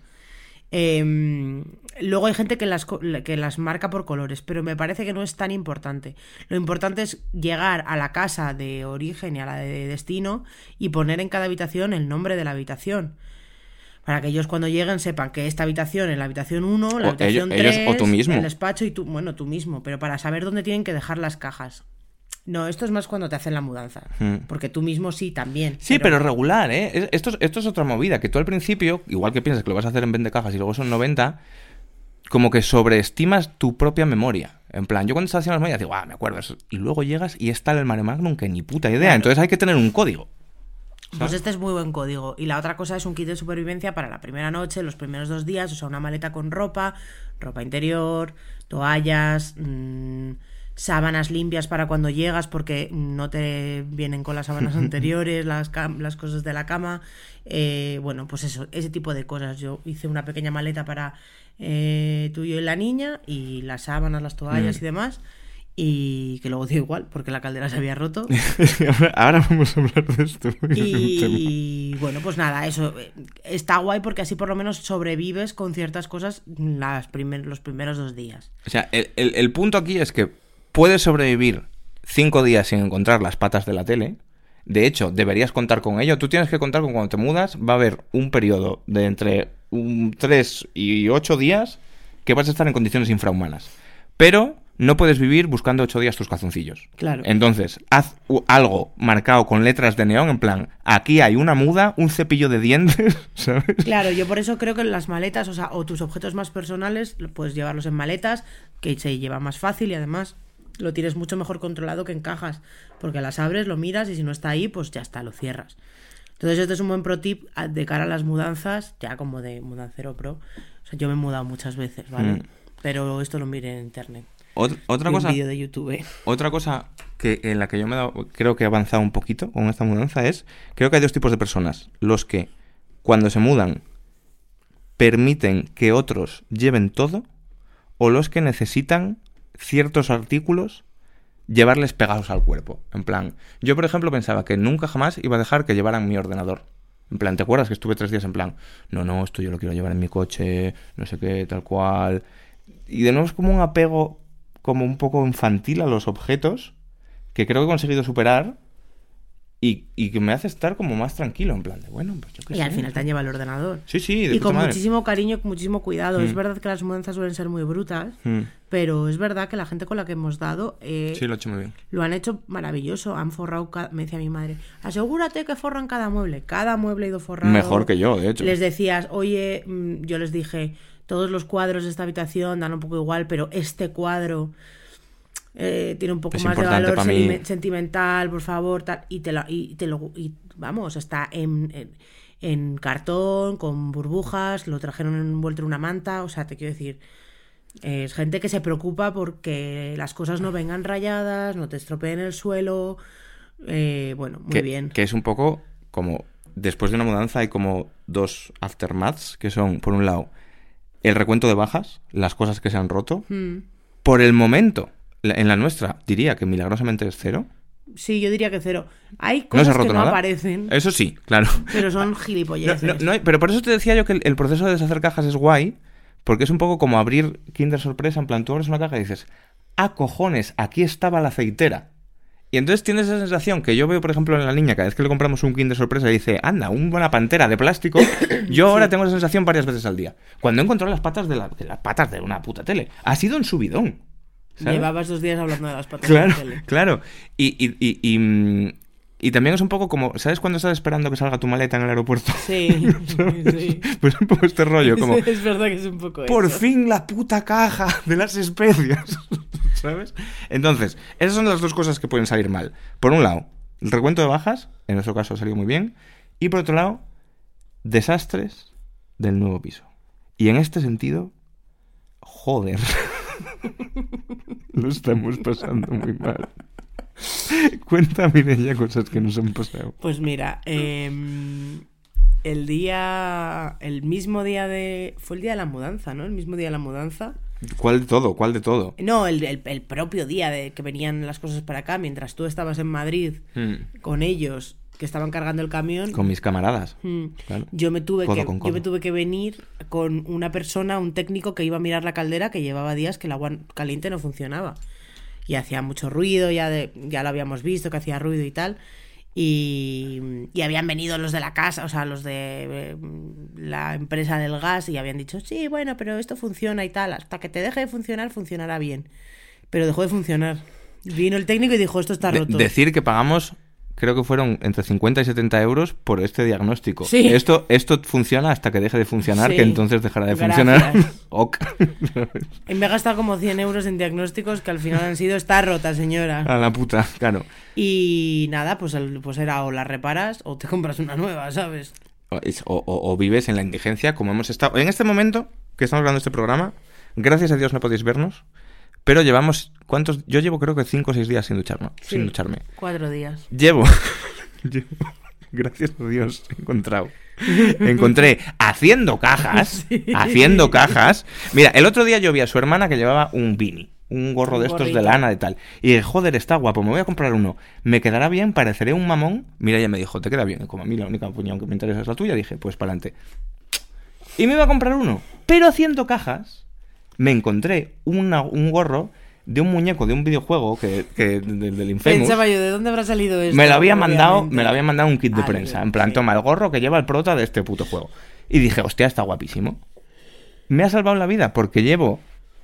Em, luego hay gente que las, que las marca por colores, pero me parece que no es tan importante. Lo importante es llegar a la casa de origen y a la de destino y poner en cada habitación el nombre de la habitación. Para que ellos cuando lleguen sepan que esta habitación es la habitación 1, la
O
habitación
ellos-
3,
ellos o tú mismo.
el despacho y tú, bueno, tú mismo, pero para saber dónde tienen que dejar las cajas. No, esto es más cuando te hacen la mudanza.
Hmm.
Porque tú mismo sí también.
Sí, pero, regular, ¿eh? Es- Esto es, esto es otra movida, que tú al principio, igual que piensas que lo vas a hacer en 20 cajas y luego son 90, como que sobreestimas tu propia memoria. En plan, yo cuando estaba haciendo las medidas digo, ah, me acuerdo. eso". Y luego llegas y está el mare magnum que ni puta idea. Entonces hay que tener un código.
Pues
¿sabes?
este es muy buen código. Y la otra cosa es un kit de supervivencia para la primera noche, los primeros dos días, o sea, una maleta con ropa, ropa interior, toallas, mm, sábanas limpias para cuando llegas porque no te vienen con las sábanas anteriores, las, las cosas de la cama. Eh, bueno, pues eso, ese tipo de cosas. Yo hice una pequeña maleta para eh, tú y yo y la niña y las sábanas, las toallas
Mm.
y demás. Y que luego dio igual porque la caldera se había roto.
ahora, ahora vamos a hablar de esto.
Y bueno, pues nada, eso eh, está guay porque así por lo menos sobrevives con ciertas cosas las primer- los primeros dos días.
O sea, el, el- el punto aquí es que puedes sobrevivir cinco días sin encontrar las patas de la tele. De hecho, deberías contar con ello. Tú tienes que contar con cuando te mudas, va a haber un periodo de entre un 3 y 8 días que vas a estar en condiciones infrahumanas. Pero no puedes vivir buscando 8 días tus calzoncillos.
Claro.
Entonces, haz algo marcado con letras de neón, en plan, aquí hay una muda, un cepillo de dientes, ¿sabes?
Claro, yo por eso creo que las maletas, o sea, o tus objetos más personales, puedes llevarlos en maletas, que se lleva más fácil y además lo tienes mucho mejor controlado que en cajas, porque las abres, lo miras y si no está ahí, pues ya está, lo cierras. Entonces este es un buen pro tip a- de cara a las mudanzas, ya como de mudancero pro. O sea, yo me he mudado muchas veces, ¿vale?
Mm.
Pero esto lo miré en internet.
Ot- otra cosa...
vídeo de YouTube.
Otra cosa que en la que yo me he dado- creo que he avanzado un poquito con esta mudanza es, creo que hay dos tipos de personas. Los que cuando se mudan permiten que otros lleven todo o los que necesitan ciertos artículos llevarles pegados al cuerpo. En plan, yo por ejemplo pensaba que nunca jamás iba a dejar que llevaran mi ordenador. En plan, ¿te acuerdas que estuve tres días en plan? No, no, esto yo lo quiero llevar en mi coche, no sé qué, tal cual. Y de nuevo es como un apego como un poco infantil a los objetos que creo que he conseguido superar y, y que me hace estar como más tranquilo, en plan de, bueno, pues yo qué
Y
sé.
al final te han llevado el ordenador.
Sí, sí, de
Y
puta
con
madre.
muchísimo cariño, con muchísimo cuidado. Es
Mm.
verdad que las mudanzas suelen ser muy brutas,
Mm.
pero es verdad que la gente con la que hemos dado eh,
Sí, lo he hecho muy bien.
lo han hecho maravilloso. Han forrado, ca- me decía mi madre, asegúrate que forran cada mueble. Cada mueble ha ido forrado.
Mejor que yo, de hecho.
Les decías, oye, mm, yo les dije, todos los cuadros de esta habitación dan un poco igual, pero este cuadro eh, tiene un poco
Es
más de valor sentimental, por favor, tal, y te lo, y te lo, y vamos, está en, en, en cartón, con burbujas, lo trajeron envuelto en una manta, o sea, te quiero decir, es gente que se preocupa porque las cosas no vengan rayadas, no te estropeen el suelo, eh, bueno, muy
que,
bien.
que es un poco como después de una mudanza hay como dos aftermaths que son por un lado el recuento de bajas las cosas que se han roto
Mm.
por el momento en la nuestra diría que milagrosamente es cero
Sí, yo diría que cero. Hay
no se
cosas
ha roto
que no
nada
aparecen,
eso sí claro
pero son gilipolleces.
no, no hay- pero por eso te decía yo que el, el proceso de deshacer cajas es guay porque es un poco como abrir Kinder sorpresa en plan tú abres una caja y dices ah cojones aquí estaba la aceitera y entonces tienes esa sensación que yo veo, por ejemplo, en la niña, cada vez que le compramos un Kinder sorpresa y dice, anda, una buena pantera de plástico, yo ahora tengo esa sensación varias veces al día. Cuando he encontrado las patas de, la- de las patas de una puta tele, ha sido un subidón. ¿sabes?
Llevabas dos días hablando de las patas
Claro,
de la tele.
claro. Y, y, y, y, mm, y también es un poco como, ¿sabes cuando estás esperando que salga tu maleta en el aeropuerto?
Sí, sí.
Pues un poco este rollo, como,
Es verdad que es un poco
por
eso.
fin la puta caja de las especias. ¿Sabes? Entonces, esas son las dos cosas que pueden salir mal. Por un lado, el recuento de bajas, en nuestro caso ha salido muy bien. Y por otro lado, desastres del nuevo piso. Y en este sentido, joder. Lo estamos pasando muy mal. Cuéntame de ella cosas que nos han pasado.
Pues mira, em, el día, el mismo día de, fue el día de la mudanza, ¿no? El mismo día de la mudanza.
¿Cuál de todo? ¿Cuál de todo?
No, el, el- el propio día de que venían las cosas para acá, mientras tú estabas en Madrid
Hmm,
con ellos, que estaban cargando el camión.
Con mis camaradas.
Mm.
Claro.
Yo me tuve
Codo
que yo me tuve que venir con una persona, un técnico que iba a mirar la caldera que llevaba días que el agua caliente no funcionaba y hacía mucho ruido, ya de, ya lo habíamos visto que hacía ruido y tal. Y, y habían venido los de la casa, o sea, los de eh, la empresa del gas y habían dicho, sí, bueno, pero esto funciona y tal, hasta que te deje de funcionar, funcionará bien. Pero dejó de funcionar. Vino el técnico y dijo, esto está
De-
roto.
decir que pagamos creo que fueron entre 50 y 70 euros por este diagnóstico.
Sí.
Esto, esto funciona hasta que deje de funcionar,
Sí.
que entonces dejará de
Gracias.
funcionar. ok.
Y me he gastado como 100 euros en diagnósticos que al final han sido está rota, señora.
A la puta, claro.
Y nada, pues, pues era o la reparas o te compras una nueva, ¿sabes?
O, es- o- o- o vives en la indigencia como hemos estado. En este momento que estamos grabando este programa, gracias a Dios no podéis vernos, pero llevamos... ¿Cuántos? Yo llevo creo que 5 o 6 días sin ducharme.
Sí.
Sin ducharme.
Cuatro días.
Llevo... llevo- Gracias a Dios he encontrado. Encontré haciendo cajas, haciendo cajas. Mira, el otro día yo vi a su hermana que llevaba un beanie, un gorro
Un
de estos de lana de tal. Y dije, joder, está guapo, me voy a comprar uno. ¿Me quedará bien? ¿Pareceré un mamón? Mira, ella me didijo, te queda bien. Y como a mí la única opinión que me interesa es la tuya, dije, pues para adelante. Y me iba a comprar uno. Pero haciendo cajas, me encontré una- un gorro de un muñeco de un videojuego que, que del, del Infamous.
Pensaba yo, ¿de dónde habrá salido esto?
Me lo había mandado, me lo había mandado un kit de
Ah,
prensa. En plan,
sí.
toma el gorro que lleva el prota de este puto juego. Y dije, hostia, está guapísimo. Me ha salvado la vida porque llevo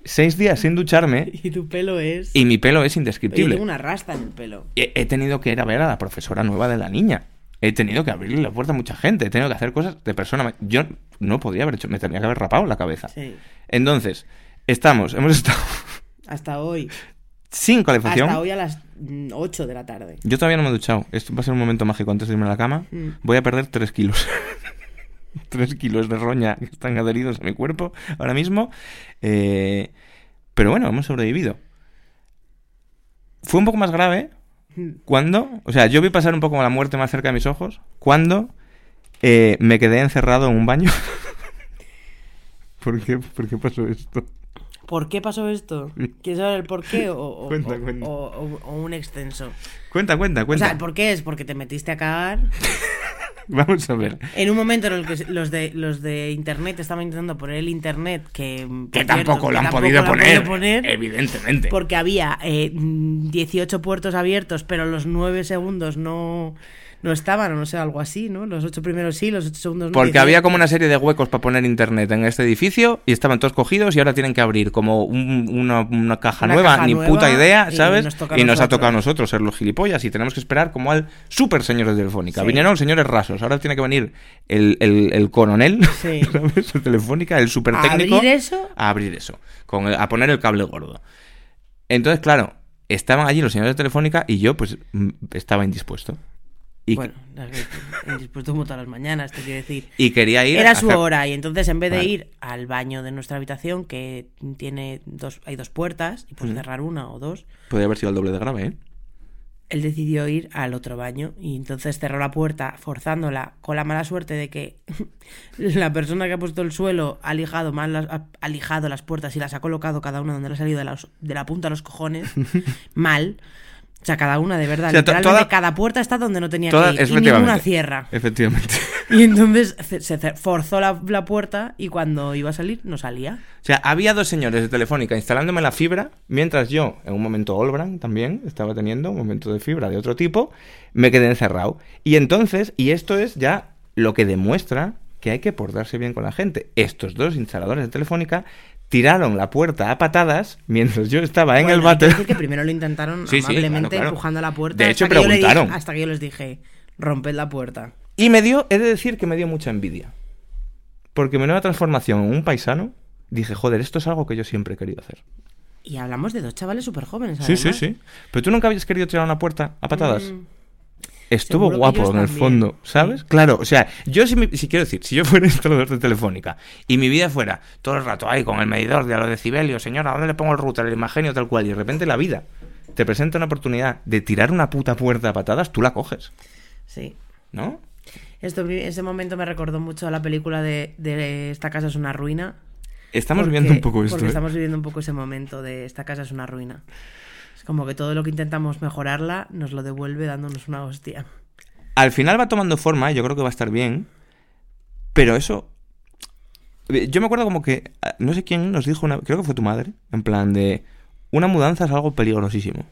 seis días sin ducharme
Y tu pelo es...
y mi pelo es indescriptible.
tengo una rasta en el pelo.
He, he tenido que ir a ver a la profesora nueva de la niña. He tenido que abrirle la puerta a mucha gente. He tenido que hacer cosas de persona. Yo no podría haber hecho, me tenía que haber rapado la cabeza.
Sí.
Entonces, estamos, hemos estado
Hasta hoy.
sin calefacción.
Hasta hoy a las 8 de la tarde.
Yo todavía no me he duchado. Esto va a ser un momento mágico antes de irme a la cama.
Mm.
Voy a perder 3 kilos. 3 kilos de roña que están adheridos a mi cuerpo ahora mismo. Eh, pero bueno, hemos sobrevivido. Fue un poco más grave
Mm.
cuando, o sea, yo vi pasar un poco la muerte más cerca de mis ojos cuando eh, me quedé encerrado en un baño. ¿Por qué, ¿Por qué pasó esto?
¿Por qué pasó esto? ¿Quieres saber el por qué o, o-
Cuenta,
o-
cuenta.
o- o- o un extenso?
Cuenta, cuenta,
O
cuenta.
sea, el por qué es porque te metiste a cagar.
Vamos a ver.
En un momento en el que los de los de internet estaban intentando poner el internet que,
Que tampoco lo han
tampoco
podido
lo han
poner,
poner,
Evidentemente.
porque había eh, 18 puertos abiertos, pero los 9 segundos no, no estaban, o no sé, algo así, ¿no? Los 8 primeros sí, los 8 segundos no.
Porque
18.
había como una serie de huecos para poner internet en este edificio y estaban todos cogidos y ahora tienen que abrir como un- una, una caja
Una
nueva,
caja
ni
nueva
puta idea,
y
¿sabes?
nos a
y nos ha tocado a nosotros ser los gilipollas y tenemos que esperar como al super señor de Telefónica.
Sí.
Vinieron señores rasos, ahora tiene que venir el, el- el coronel
Sí.
¿sabes? Telefónica, el super
¿A
técnico.
abrir eso?
A abrir eso, con el- a poner el cable gordo. Entonces, claro, estaban allí los señores de Telefónica y yo pues mm, estaba indispuesto. Y,
Bueno, indispuesto como todas las mañanas, te quiero decir.
y quería ir
Era su hora y entonces en vez de
Vale.
ir al baño de nuestra habitación que tiene dos hay dos puertas y puedes cerrar una o dos,
Podría haber sido el doble de grave, ¿eh?
él decidió ir al otro baño y entonces cerró la puerta forzándola con la mala suerte de que la persona que ha puesto el suelo ha lijado mal las, ha lijado las puertas y las ha colocado cada una donde le ha salido de la, de la punta a los cojones mal. O sea, cada una de verdad.
O sea,
literalmente
toda-
cada puerta está donde no tenía
Toda-
que ir. Y ninguna cierra.
Efectivamente.
Y entonces ce- se forzó la, la puerta y cuando iba a salir no salía.
O sea, había dos señores de Telefónica instalándome la fibra, mientras yo, en un momento Olbran también, estaba teniendo un momento de fibra de otro tipo, me quedé encerrado. Y entonces, y esto es ya lo que demuestra que hay que portarse bien con la gente. Estos dos instaladores de Telefónica tiraron la puerta a patadas mientras yo estaba en
Bueno,
el
que
váter.
decir que primero lo intentaron
Sí, sí,
amablemente
claro, claro.
empujando la puerta.
De hecho,
hasta que yo le dije-
preguntaron.
hasta que yo les dije, romped la puerta.
Y me dio, he de decir que me dio mucha envidia. Porque mi nueva transformación en un paisano, dije, joder, esto es algo que yo siempre he querido hacer.
Y hablamos de dos chavales súper jóvenes.
Sí, sí, sí. Pero tú nunca habías querido tirar una puerta a patadas. Estuvo.
Seguro
guapo en el
también.
fondo, ¿sabes? Claro, o sea, yo si, me- si quiero decir, si yo fuera instalador de Telefónica y mi vida fuera todo el rato ahí con el medidor de a los decibelios, señora, ¿dónde le pongo el router, el imagenio tal cual? Y de repente la vida te presenta una oportunidad de tirar una puta puerta a patadas, tú la coges,
Sí.
¿no?
Esto, ese momento me recordó mucho a la película de, de Esta casa es una ruina.
Estamos
Porque-
viendo un poco esto.
Porque
¿eh?
estamos viviendo un poco ese momento de Esta casa es una ruina. Como que todo lo que intentamos mejorarla nos lo devuelve dándonos una hostia.
Al final va tomando forma, yo creo que va a estar bien, pero eso... eh, Yo me acuerdo como que, ah, no sé quién nos dijo, una, creo que fue tu madre, en plan de, una mudanza es algo peligrosísimo.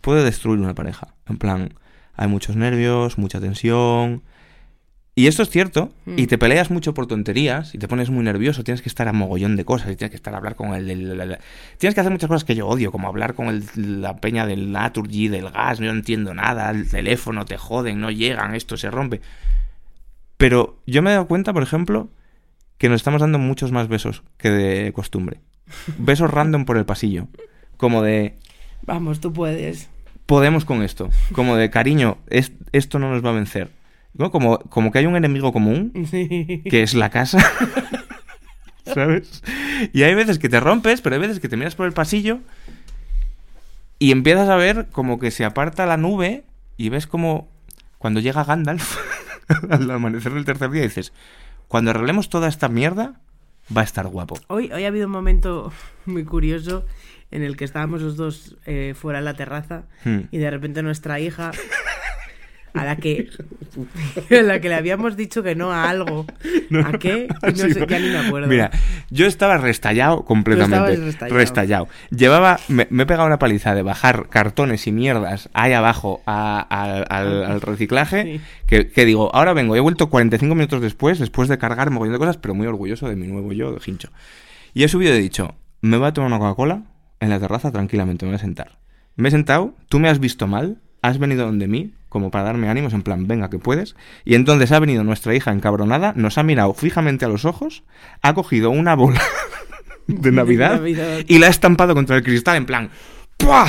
Puede destruir una pareja. En plan, hay muchos nervios, mucha tensión. Y esto es cierto,
Mm.
y te peleas mucho por tonterías, y te pones muy nervioso, tienes que estar a mogollón de cosas, y tienes que estar a hablar con el... la- tienes que hacer muchas cosas que yo odio, como hablar con el- la peña del Naturgy, del gas, no entiendo nada, el teléfono te joden, no llegan, esto se rompe. Pero yo me he dado cuenta, por ejemplo, que nos estamos dando muchos más besos que de costumbre. Besos random por el pasillo. Como de,
Vamos, tú puedes.
podemos con esto. Como de, cariño, es- esto no nos va a vencer. ¿No? Como, como que hay un enemigo común,
Sí.
que es la casa. ¿Sabes? Y hay veces que te rompes, pero hay veces que te miras por el pasillo y empiezas a ver como que se aparta la nube y ves como cuando llega Gandalf al amanecer del tercer día dices, cuando arreglemos toda esta mierda, va a estar guapo.
Hoy, hoy ha habido un momento muy curioso en el que estábamos los dos eh, fuera en la terraza
Hmm.
y de repente nuestra hija, a la que, a la que le habíamos dicho que no a algo, ¿a qué? No
Sí,
sé, ya ni me acuerdo.
Mira, yo estaba restallado completamente.
Restallado.
Restallado. Llevaba, me, me he pegado una paliza de bajar cartones y mierdas ahí abajo a- a- al, al reciclaje.
Sí.
Que, que digo, ahora vengo, he vuelto 45 minutos después, después de cargar un montón de cosas, pero muy orgulloso de mi nuevo yo, de hincho. Y he subido y he dicho, me voy a tomar una Coca-Cola en la terraza tranquilamente, me voy a sentar. Me he sentado, tú me has visto mal, has venido donde mí, como para darme ánimos, en plan, venga, que puedes. Y entonces ha venido nuestra hija encabronada, nos ha mirado fijamente a los ojos, ha cogido una bola de Navidad,
Navidad.
y la ha estampado contra el cristal, en plan, ¡pua!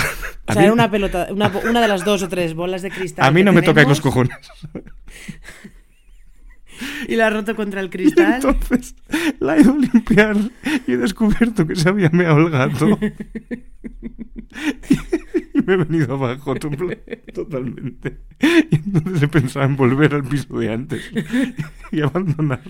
O sea, era una pelota, una, una de las dos o tres bolas de cristal.
a mí no me toca los cojones.
Y la ha roto contra el cristal.
Entonces la he ido a limpiar y he descubierto que se había meado el gato. y me he venido abajo to- totalmente. Y entonces he pensado en volver al piso de antes y abandonar.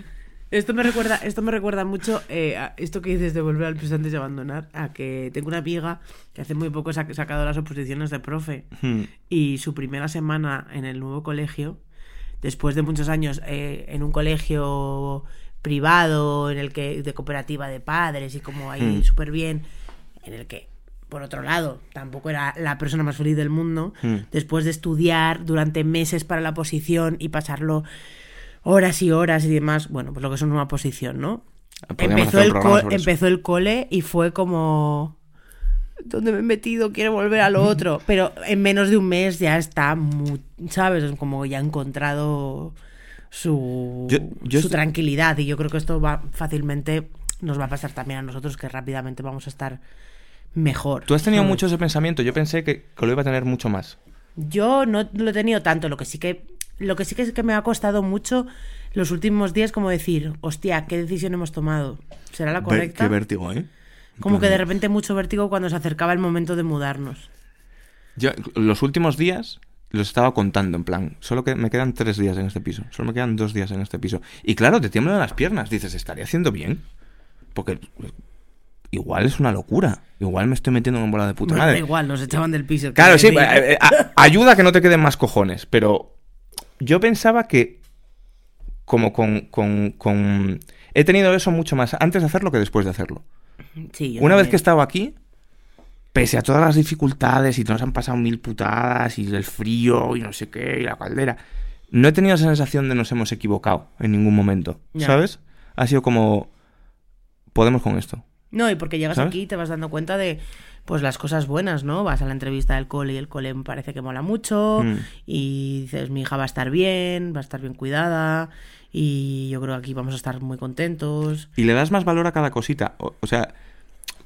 Esto me recuerda, esto me recuerda mucho eh, a esto que dices de volver al piso antes de abandonar, a que tengo una amiga que hace muy poco ha sacado las oposiciones de profe
Hmm.
y su primera semana en el nuevo colegio, después de muchos años eh, en un colegio privado, en el que de cooperativa de padres y como ahí
Mm.
súper bien, en el que por otro lado tampoco era la persona más feliz del mundo,
Mm.
después de estudiar durante meses para la posición y pasarlo horas y horas y demás, bueno, pues lo que es una posición, ¿no?
Podríamos
Empezó el, empezó el cole y fue como... ¿Dónde me he metido? Quiero volver a lo otro. Pero en menos de un mes ya está, mu- ¿sabes? Es Como ya ha encontrado su,
Yo- yo
su tranquilidad. Y yo creo que esto va fácilmente nos va a pasar también a nosotros, que rápidamente vamos a estar mejor.
Tú has tenido
¿sabes?
mucho ese pensamiento. Yo pensé que, que lo iba a tener mucho más.
Yo no lo he tenido tanto, lo que sí que lo que sí que es que me ha costado mucho los últimos días como decir, hostia, ¿qué decisión hemos tomado? ¿Será la correcta?
Qué vértigo, ¿eh?
como que de repente mucho vértigo cuando se acercaba el momento de mudarnos.
Yo los últimos días los estaba contando, en plan, solo que me quedan tres días en este piso, solo me quedan dos días en este piso. Y claro, te tiemblan las piernas, dices, ¿estaría haciendo bien? Porque igual es una locura, igual me estoy metiendo en bola de puta
Bueno, da
madre.
igual, nos echaban del piso.
Claro, sí, eh, eh, a- ayuda a que no te queden más cojones, pero yo pensaba que como con, con, con- He tenido eso mucho más antes de hacerlo que después de hacerlo.
Sí, yo
Una vez que he estado aquí, pese a todas las dificultades y nos han pasado mil putadas y el frío y no sé qué y la caldera, no he tenido esa sensación de nos hemos equivocado en ningún momento. ¿sabes? Ha sido como podemos con esto.
No, y porque llegas
¿Sabes?
aquí y te vas dando cuenta de pues las cosas buenas, ¿no? Vas a la entrevista del cole y el cole me parece que mola mucho
Mm.
y dices, mi hija va a estar bien, va a estar bien cuidada y yo creo que aquí vamos a estar muy contentos.
Y le das más valor a cada cosita. O, o sea,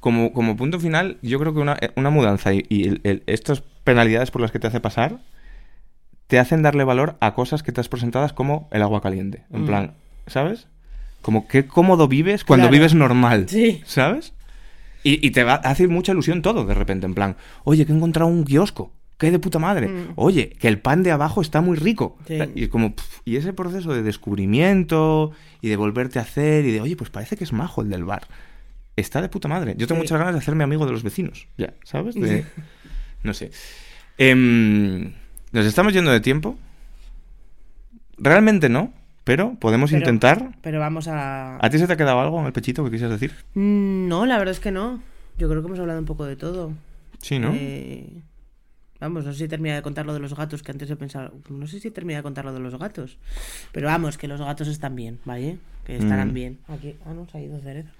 como, como punto final, yo creo que una, una mudanza y, y el- el- estas penalidades por las que te hace pasar te hacen darle valor a cosas que te has presentadas como el agua caliente. En
Mm.
plan, ¿sabes? Como qué cómodo vives cuando
Claro.
vives normal.
Sí.
¿Sabes? Y, y te va a hacer mucha ilusión todo de repente, en plan, oye, que he encontrado un kiosco, qué de puta madre,
Mm.
oye, que el pan de abajo está muy rico.
Sí.
Y como, y ese proceso de descubrimiento y de volverte a hacer y de, oye, pues parece que es majo el del bar. Está de puta madre. Yo tengo
Sí.
muchas ganas de hacerme amigo de los vecinos, ya, ¿sabes? De, no sé. Em, Nos estamos yendo de tiempo. Realmente no, pero podemos
Pero-
intentar.
Pero vamos a...
¿A ti se te ha quedado algo en el pechito que quisieras decir?
Mm, No, la verdad es que no. Yo creo que hemos hablado un poco de todo.
Sí, ¿no?
Eh, Vamos, no sé si termina de contar lo de los gatos, que antes he pensado, no sé si termina de contar lo de los gatos. Pero vamos, que los gatos están bien, ¿vale? Que estarán
Mm.
bien. Aquí, ah, no, se ha ido Cereza.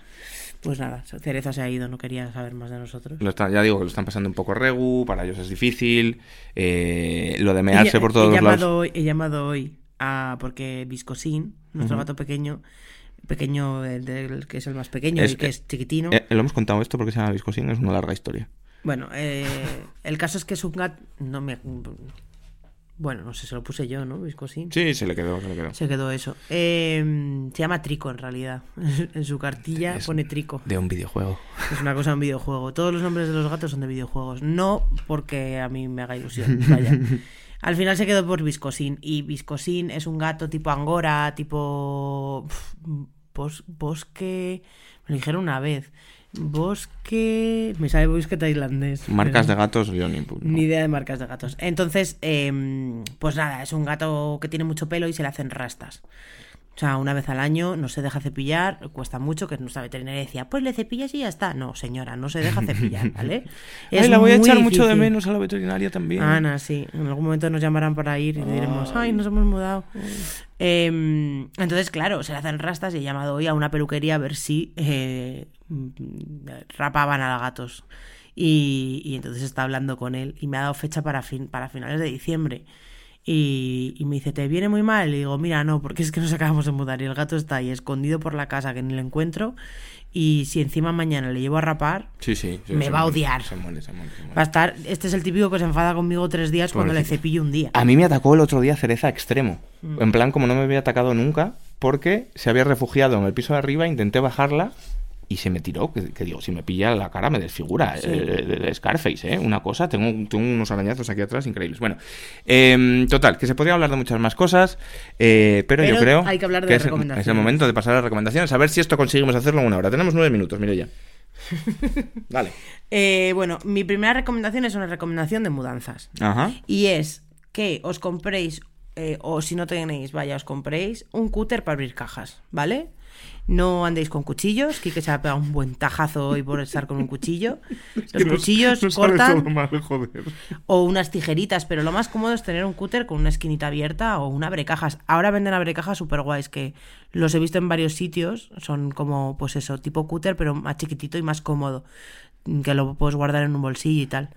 Pues nada, Cereza se ha ido, no quería saber más de nosotros.
Lo está- ya digo lo están pasando un poco regu, para ellos es difícil. eh, lo de mearse
He-
por
he
todos los
llamado
lados.
Hoy, he llamado hoy a, porque Viscosín, nuestro gato pequeño, pequeño, el del que es el más pequeño
Es-
y que es chiquitino.
Eh, lo hemos contado esto porque se llama Viscosín, es una larga historia.
Bueno, eh, el caso es que es un gato. No me. Bueno, no sé, se lo puse yo, ¿no? Viscosín.
Sí, se le quedó, se le quedó.
Se quedó eso. Eh, se llama Trico en realidad. en su cartilla
Es-
pone Trico.
De un videojuego.
Es una cosa de un videojuego. Todos los nombres de los gatos son de videojuegos. No porque a mí me haga ilusión. Vaya. Al final se quedó por Viscosín. Y Viscosín es un gato tipo Angora, tipo. bos- bosque. Me lo dijeron una vez. Bosque. Me sale bosque tailandés.
Marcas de gatos, yo ni...
Ni idea de marcas de gatos. Entonces, em, pues nada, es un gato que tiene mucho pelo y se le hacen rastas. O sea, una vez al año no se deja cepillar, cuesta mucho, que nuestra veterinaria decía, pues le cepillas y ya está. No, señora, no se deja cepillar, ¿vale?
Ay, la voy a echar mucho de
difícil.
menos a la veterinaria también.
Ana, sí. En algún momento nos llamarán para ir y diremos, ay, nos hemos mudado. Em, entonces, claro, se le hacen rastas y he llamado hoy a una peluquería a ver si eh, rapaban a los gatos. Y, y entonces está hablando con él y me ha dado fecha para, fin, para finales de diciembre. Y, y me dice, ¿te viene muy mal? Y digo, mira, no, porque es que nos acabamos de mudar y el gato está ahí escondido por la casa que ni lo encuentro. Y si encima mañana le llevo a rapar,
Sí, sí. sí,
Me va a odiar.
Se muere, se muere, se muere.
va a estar. Este es el típico que se enfada conmigo tres días cuando le cepillo un día.
A mí me atacó el otro día cereza extremo.
Mm.
En plan, como no me había atacado nunca, porque se había refugiado en el piso de arriba, intenté bajarla y se me tiró. Que, que digo, si me pilla la cara me desfigura.
Sí.
eh, de Scarface, ¿eh? Una cosa. Tengo, tengo unos arañazos aquí atrás increíbles. Bueno, em, total, que se podría hablar de muchas más cosas, eh, pero, yo creo
hay que hablar de
es, el-
recomendaciones.
es el momento de pasar a las recomendaciones. A ver si esto conseguimos hacerlo en una hora. Tenemos nueve minutos, mire ya. Dale.
Eh, bueno, mi primera recomendación es una recomendación de mudanzas.
Ajá.
Y es que os compréis, eh, o si no tenéis, vaya, os compréis un cúter para abrir cajas, ¿vale? No andéis con cuchillos, Kike se ha pegado un buen tajazo hoy por estar con un cuchillo. Los cuchillos cortan o unas tijeritas, pero lo más cómodo es tener un cúter con una esquinita abierta o un abrecajas. Ahora venden abrecajas super guays que los he visto en varios sitios, son como pues eso, tipo cúter pero más chiquitito y más cómodo, que lo puedes guardar en un bolsillo y tal.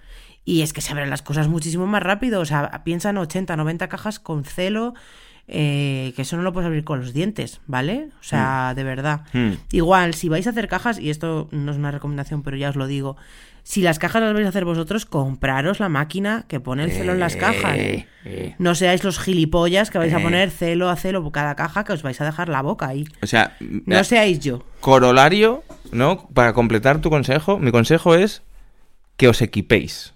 Y es que se abren las cosas muchísimo más rápido, o sea, piensa en 80, 90 cajas con celo, eh, que eso no lo puedes abrir con los dientes, ¿vale? O sea, de verdad.
Mm.
Igual, si vais a hacer cajas, y esto no es una recomendación, pero ya os lo digo, si las cajas las vais a hacer vosotros, compraros la máquina que pone el celo en las cajas.
Eh, eh.
No seáis los gilipollas que vais a poner celo a celo por cada caja que os vais a dejar la boca ahí.
O sea,
No seáis yo.
corolario, ¿no? Para completar tu consejo, mi consejo es que os equipéis.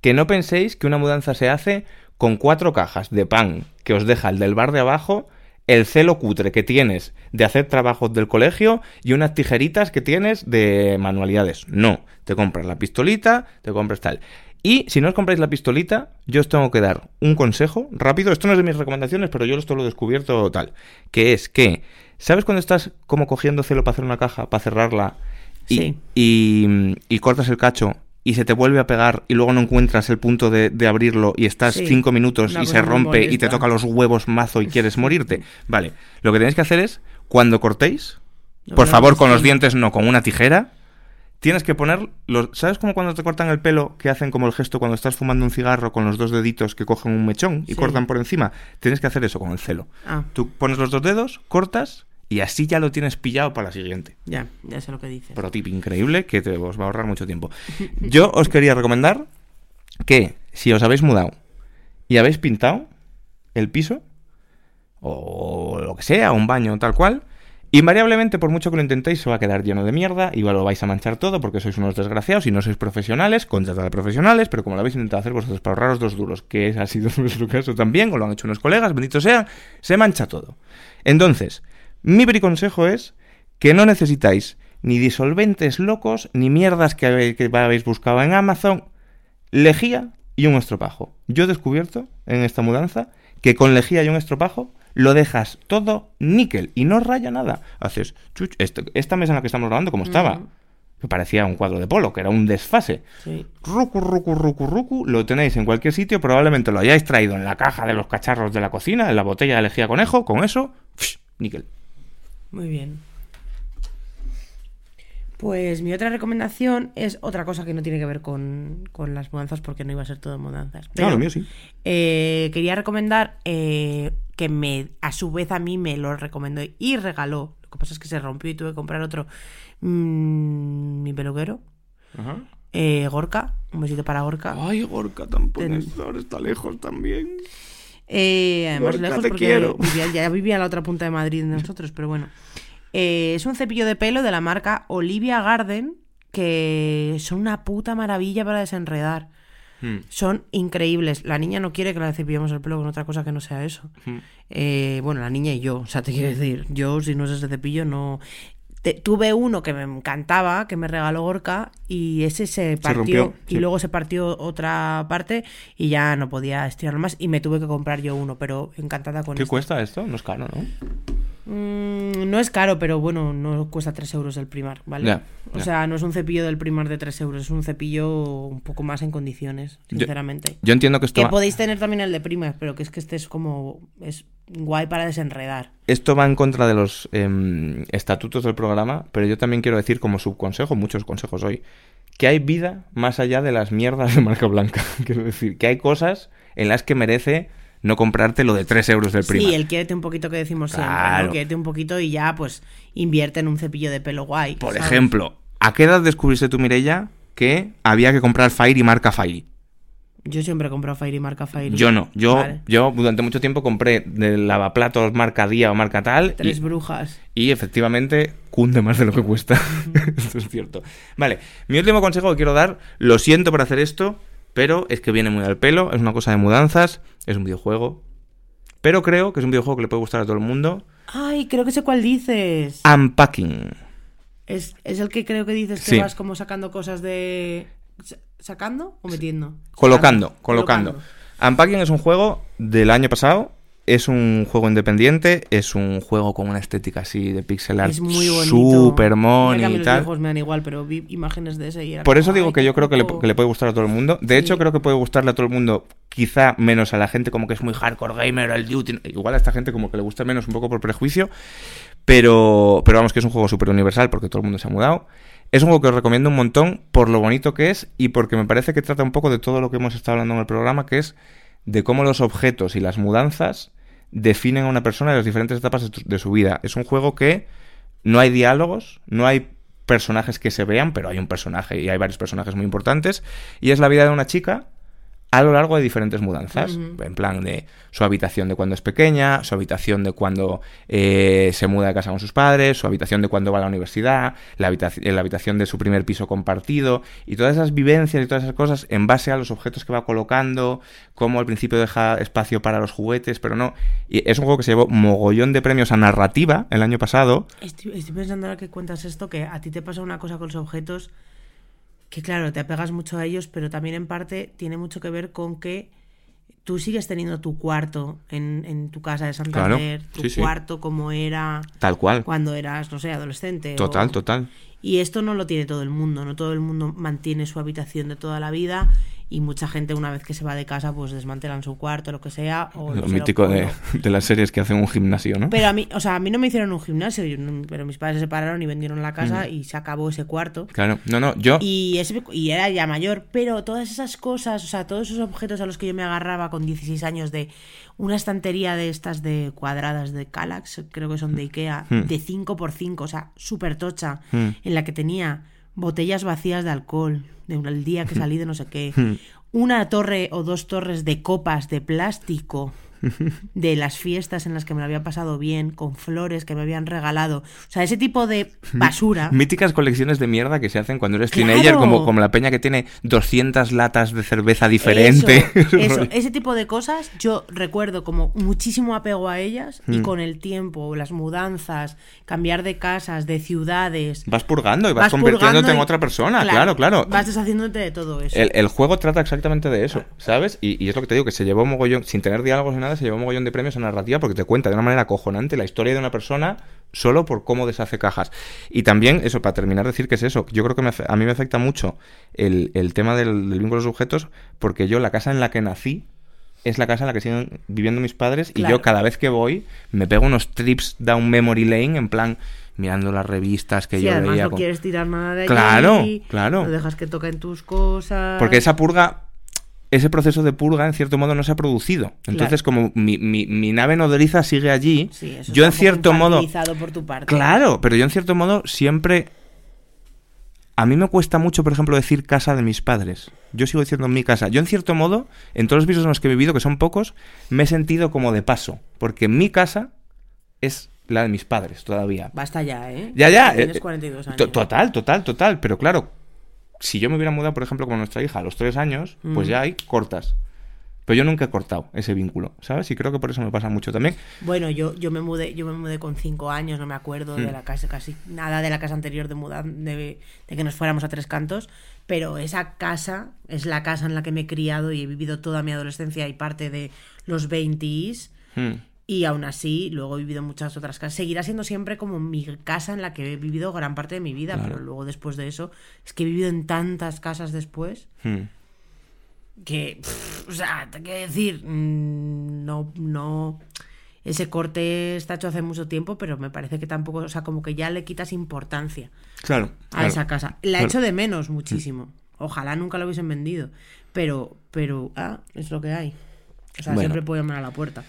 Que no penséis que una mudanza se hace con cuatro cajas de pan que os deja el del bar de abajo, el celo cutre que tienes de hacer trabajos del colegio y unas tijeritas que tienes de manualidades. No, te compras la pistolita, te compras tal. Y si no os compráis la pistolita, yo os tengo que dar un consejo rápido. Esto no es de mis recomendaciones, pero yo esto lo he descubierto tal. Que es que, ¿sabes cuando estás como cogiendo celo para hacer una caja, para cerrarla? Y,
Sí.
y, y cortas el cacho y se te vuelve a pegar y luego no encuentras el punto de, de abrirlo y estás
Sí.
cinco minutos y se rompe y te toca los huevos mazo y quieres morirte. Vale, lo que tenéis que hacer es, cuando cortéis,
No,
por
no,
favor,
no,
con los dientes no, con una tijera, tienes que poner los... ¿Sabes como cuando te cortan el pelo que hacen como el gesto cuando estás fumando un cigarro con los dos deditos que cogen un mechón y
Sí.
cortan por encima? Tienes que hacer eso con el celo.
Ah,
Tú pones los dos dedos, cortas y así ya lo tienes pillado para la siguiente.
ya, ya sé lo que dices.
Pro tip increíble que te os va a ahorrar mucho tiempo. Yo os quería recomendar que si os habéis mudado y habéis pintado el piso o lo que sea, un baño tal cual, invariablemente por mucho que lo intentéis se va a quedar lleno de mierda y lo vais a manchar todo porque sois unos desgraciados y no sois profesionales, contratad a profesionales, pero como lo habéis intentado hacer vosotros para ahorraros dos duros, que ha sido nuestro caso también, o lo han hecho unos colegas, bendito sea, se mancha todo. Entonces, mi consejo es que no necesitáis ni disolventes locos, ni mierdas que, habéis buscado en Amazon, lejía y un estropajo. Yo he descubierto en esta mudanza que con lejía y un estropajo lo dejas todo níquel y no raya nada. Haces, chuch, esto- esta mesa en la que estamos grabando, como estaba.
Ujú.
que parecía un cuadro de polo, que era un desfase.
Sí.
Rucu, rucu, rucu, rucu, lo tenéis en cualquier sitio, probablemente lo hayáis traído en la caja de los cacharros de la cocina, en la botella de lejía conejo, con eso, ¡psh! níquel.
Muy bien. Pues mi otra recomendación es otra cosa que no tiene que ver con, con las mudanzas, porque no iba a ser todo mudanzas.
Claro, lo mío sí.
eh, quería recomendar eh, que me, a su vez a mí me lo recomendó y regaló. Lo que pasa es que se rompió y tuve que comprar otro. mm, mi peluquero,
Ajá.
eh, Gorka. Un besito para Gorka.
Ay, Gorka tampoco
Ten-
está lejos también.
Eh, además
Gorka,
lejos
te
porque
quiero.
vivía- ya vivía a la otra punta de Madrid de nosotros, pero bueno. Eh, es un cepillo de pelo de la marca Olivia Garden que son una puta maravilla para desenredar.
Hmm.
Son increíbles. La niña no quiere que la cepillemos el pelo con otra cosa que no sea eso.
Hmm.
Eh, bueno, la niña y yo, o sea, te quiero decir, yo si no es ese cepillo no... Te- tuve uno que me encantaba, que me regaló Gorka, y ese se partió.
rompió,
y
sí.
luego se partió otra parte y ya no podía estirarlo más y me tuve que comprar yo uno, pero encantada con
¿Qué
este.
cuesta esto? No es caro, ¿no?
Mm, no es caro, pero bueno, no cuesta 3 euros el primar, ¿vale? O sea, no es un cepillo del primar de 3 euros, es un cepillo un poco más en condiciones, sinceramente.
Yo entiendo que esto
Que
va,
podéis tener también el de primar, pero que es que este es como... es guay para desenredar.
esto va en contra de los em, estatutos del programa, pero yo también quiero decir como subconsejo, muchos consejos hoy, que hay vida más allá de las mierdas de marca blanca. quiero decir, que hay cosas en las que merece no comprarte lo de 3 euros del prima.
Sí, el quiérete un poquito que decimos siempre,
Claro.
¿no? Quiérete un poquito y ya, pues, invierte en un cepillo de pelo guay.
Por
¿sabes?
ejemplo, ¿a qué edad descubriste tú, Mirella, que había que comprar Fairy marca Fairy?
Yo siempre he comprado Fairy marca Fairy.
Yo no. Yo,
Vale.
yo durante mucho tiempo compré de lavaplatos marca Día o marca tal. y-
Tres brujas.
Y efectivamente cunde más de lo que cuesta. esto es cierto. Vale, mi último consejo que quiero dar, lo siento por hacer esto, pero es que viene muy al pelo, es una cosa de mudanzas, es un videojuego. Pero creo que es un videojuego que le puede gustar a todo el mundo.
Ay, creo que sé cuál dices.
Unpacking.
Es, es el que creo que dices que
Sí.
vas como sacando cosas de... sa- ¿Sacando o metiendo?
Colocando,
Sacando,
colocando. Unpacking es un juego del año pasado. Es un juego independiente, es un juego con una estética así de pixel art
a mí
y
los
tal.
me dan igual, pero vi imágenes de ese y
Por eso digo que yo creo que le,
poco.
que le puede gustar a todo el mundo. De hecho, creo que puede gustarle a todo el mundo, quizá menos a la gente como que es muy hardcore gamer, el duty. Igual a esta gente como que le gusta menos un poco por prejuicio. Pero, pero vamos, que es un juego súper universal porque todo el mundo se ha mudado. Es un juego que os recomiendo un montón por lo bonito que es y porque me parece que trata un poco de todo lo que hemos estado hablando en el programa, que es de cómo los objetos y las mudanzas definen a una persona en las diferentes etapas de, su vida. Es un juego que no hay diálogos, no hay personajes que se vean, pero hay un personaje y hay varios personajes muy importantes. Y es la vida de una chica a lo largo de diferentes mudanzas. En plan de su habitación de cuando es pequeña, su habitación de cuando eh, se muda de casa con sus padres, su habitación de cuando va a la universidad, la habitación de su primer piso compartido, y todas esas vivencias y todas esas cosas en base a los objetos que va colocando, como al principio deja espacio para los juguetes, pero no. Y es un juego que se llevó mogollón de premios a narrativa el año pasado.
Estoy, estoy pensando ahora que cuentas esto, que a ti te pasa una cosa con los objetos que claro, te apegas mucho a ellos, pero también en parte tiene mucho que ver con que tú sigues teniendo tu cuarto en, en tu casa de Santander, tu
sí, sí.
cuarto como era
Tal cual.
cuando eras, no sé, adolescente.
Total,
o-
total.
Y esto no lo tiene todo el mundo, no todo el mundo mantiene su habitación de toda la vida y mucha gente una vez que se va de casa pues desmantelan su cuarto, lo que sea. O
Lo mítico de, de las series que hacen un gimnasio, ¿no?
Pero a mí, o sea, a mí no me hicieron un gimnasio, yo pero mis padres se separaron y vendieron la casa y se acabó ese cuarto.
Claro, no, no, yo...
Y, ese, y era ya mayor, pero todas esas cosas, o sea, todos esos objetos a los que yo me agarraba con 16 años de una estantería de estas de cuadradas de Calax, creo que son de Ikea,
Hmm.
de 5x5, o sea, súper tocha,
Hmm.
en la que tenía botellas vacías de alcohol, de un- el día que salí de no sé qué,
Hmm.
una torre o dos torres de copas de plástico de las fiestas en las que me lo había pasado bien, con flores que me habían regalado. O sea, ese tipo de basura.
Míticas colecciones de mierda que se hacen cuando eres
¡Claro!
teenager, como, como la peña que tiene 200 latas de cerveza diferente.
Eso, eso, ese tipo de cosas yo recuerdo como muchísimo apego a ellas y
Hmm.
con el tiempo, las mudanzas, cambiar de casas, de ciudades.
Vas purgando y vas,
vas
convirtiéndote en otra persona, claro, claro.
Vas deshaciéndote de todo eso.
El, el juego trata exactamente de eso, ¿sabes? Y, y es lo que te digo, que se llevó mogollón, sin tener diálogos ni nada, se llevó un mogollón de premios en narrativa porque te cuenta de una manera acojonante la historia de una persona solo por cómo deshace cajas. Y también, eso, para terminar, decir que es eso. Yo creo que me a mí me afecta mucho el, el tema del, del vínculo de los objetos porque yo, la casa en la que nací, es la casa en la que siguen viviendo mis padres y
Claro.
yo cada vez que voy me pego unos trips down memory lane en plan mirando las revistas que
Sí,
yo
además
veía.
no
con-
quieres tirar nada de allí.
Claro, claro.
No dejas que toquen tus cosas.
Porque esa purga, ese proceso de purga, en cierto modo, no se ha producido. Entonces, como mi, mi- mi nave nodriza sigue allí,
Sí, eso
yo en cierto modo...
infantilizado por tu parte.
Claro, pero yo en cierto modo siempre... A mí me cuesta mucho, por ejemplo, decir casa de mis padres. Yo sigo diciendo mi casa. Yo en cierto modo, en todos los pisos en los que he vivido, que son pocos, me he sentido como de paso. Porque mi casa es la de mis padres todavía.
Basta ya, ¿eh?
Ya, ya.
Tienes
eh,
42 años.
to- Total, total, total. Pero claro, si yo me hubiera mudado, por ejemplo, con nuestra hija a los tres años, pues ya hay cortas. Pero yo nunca he cortado ese vínculo, ¿sabes? Y creo que por eso me pasa mucho también.
Bueno, yo, yo me mudé, yo me mudé con cinco años, no me acuerdo de
Mm.
la casa, casi nada de la casa anterior de mudar, de, de que nos fuéramos a tres cantos, pero esa casa es la casa en la que me he criado y he vivido toda mi adolescencia y parte de los 20s.
Hmm.
Y aún así, luego he vivido en muchas otras casas. Seguirá siendo siempre como mi casa en la que he vivido gran parte de mi vida,
Claro.
pero luego después de eso, es que he vivido en tantas casas después
Hmm.
que, pff, o sea, te quiero decir, mm, no, no, ese corte está hecho hace mucho tiempo, pero me parece que tampoco, o sea, como que ya le quitas importancia
Claro.
a
claro.
esa casa. La
Claro.
echo de menos muchísimo. Ojalá nunca lo hubiesen vendido, pero, pero, ah, es lo que hay. O sea,
Bueno.
siempre puedo llamar a la puerta.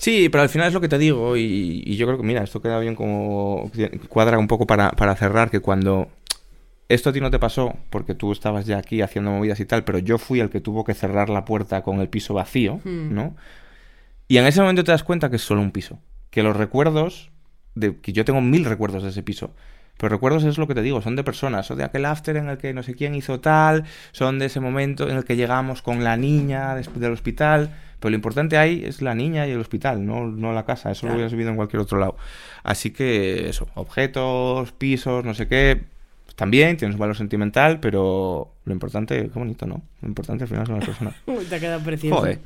Sí, pero al final es lo que te digo y, y yo creo que, mira, esto queda bien como cuadra un poco para, para cerrar, que cuando esto a ti no te pasó, porque tú estabas ya aquí haciendo movidas y tal, pero yo fui el que tuvo que cerrar la puerta con el piso vacío,
Hmm.
¿no? Y en ese momento te das cuenta que es solo un piso, que los recuerdos, de, que yo tengo mil recuerdos de ese piso, pero recuerdos es lo que te digo, son de personas, son de aquel after en el que no sé quién hizo tal, son de ese momento en el que llegamos con la niña después del hospital, pero lo importante ahí es la niña y el hospital, no, no la casa, eso lo
Claro.
hubieras vivido en cualquier otro lado. Así que eso, objetos, pisos, no sé qué, también tienen su valor sentimental, pero lo importante, qué bonito, ¿no? Lo importante al final son las personas.
Te ha quedado precioso.
Joder.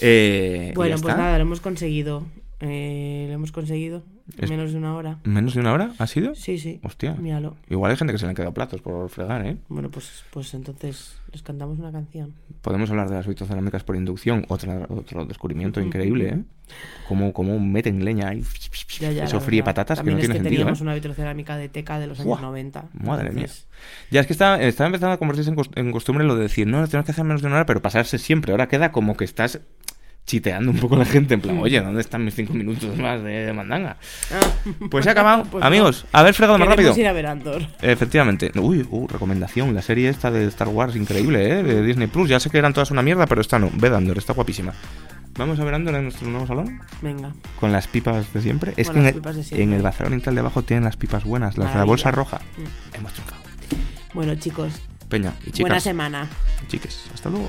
Eh,
Bueno, pues
está.
nada, lo hemos conseguido. Eh, lo hemos conseguido.
Es-
menos de una hora.
¿Menos de una hora ha sido?
Sí, sí.
Hostia.
Míralo.
Igual hay gente que se le han quedado platos por fregar, ¿eh?
Bueno, pues, pues entonces les cantamos una canción.
Podemos hablar de las cerámicas por inducción, otra, otro descubrimiento increíble, ¿eh? Como, como meten leña y
Ya, ya,
eso fríe patatas
También
que no
es
tiene
que
sentido,
teníamos
¿eh?
una vitrocerámica de teca de los años
Buah,
90.
Madre mía.
entonces-
Ya es que está, está empezando a convertirse en costumbre lo de decir, no, tenemos que hacer menos de una hora, pero pasarse siempre. Ahora queda como que estás chiteando un poco la gente, en plan, oye, ¿dónde están mis cinco minutos más de mandanga?
Ah,
Pues se ha acabado.
Pues
Amigos, haber fregado más rápido.
ir a ver Andor.
Efectivamente. Uy, uh, recomendación. La serie esta de Star Wars, increíble, ¿eh? De Disney Plus. Ya sé que eran todas una mierda, pero esta no. Ved Andor, está guapísima. Vamos a ver Andor en nuestro nuevo salón.
Venga.
Con las pipas de siempre. Es que en el, en el bazar oriental de abajo tienen las pipas buenas, las de la bolsa roja.
Mm.
Hemos triunfado.
Bueno, chicos,
Peña y
buena semana.
Chiques, hasta luego.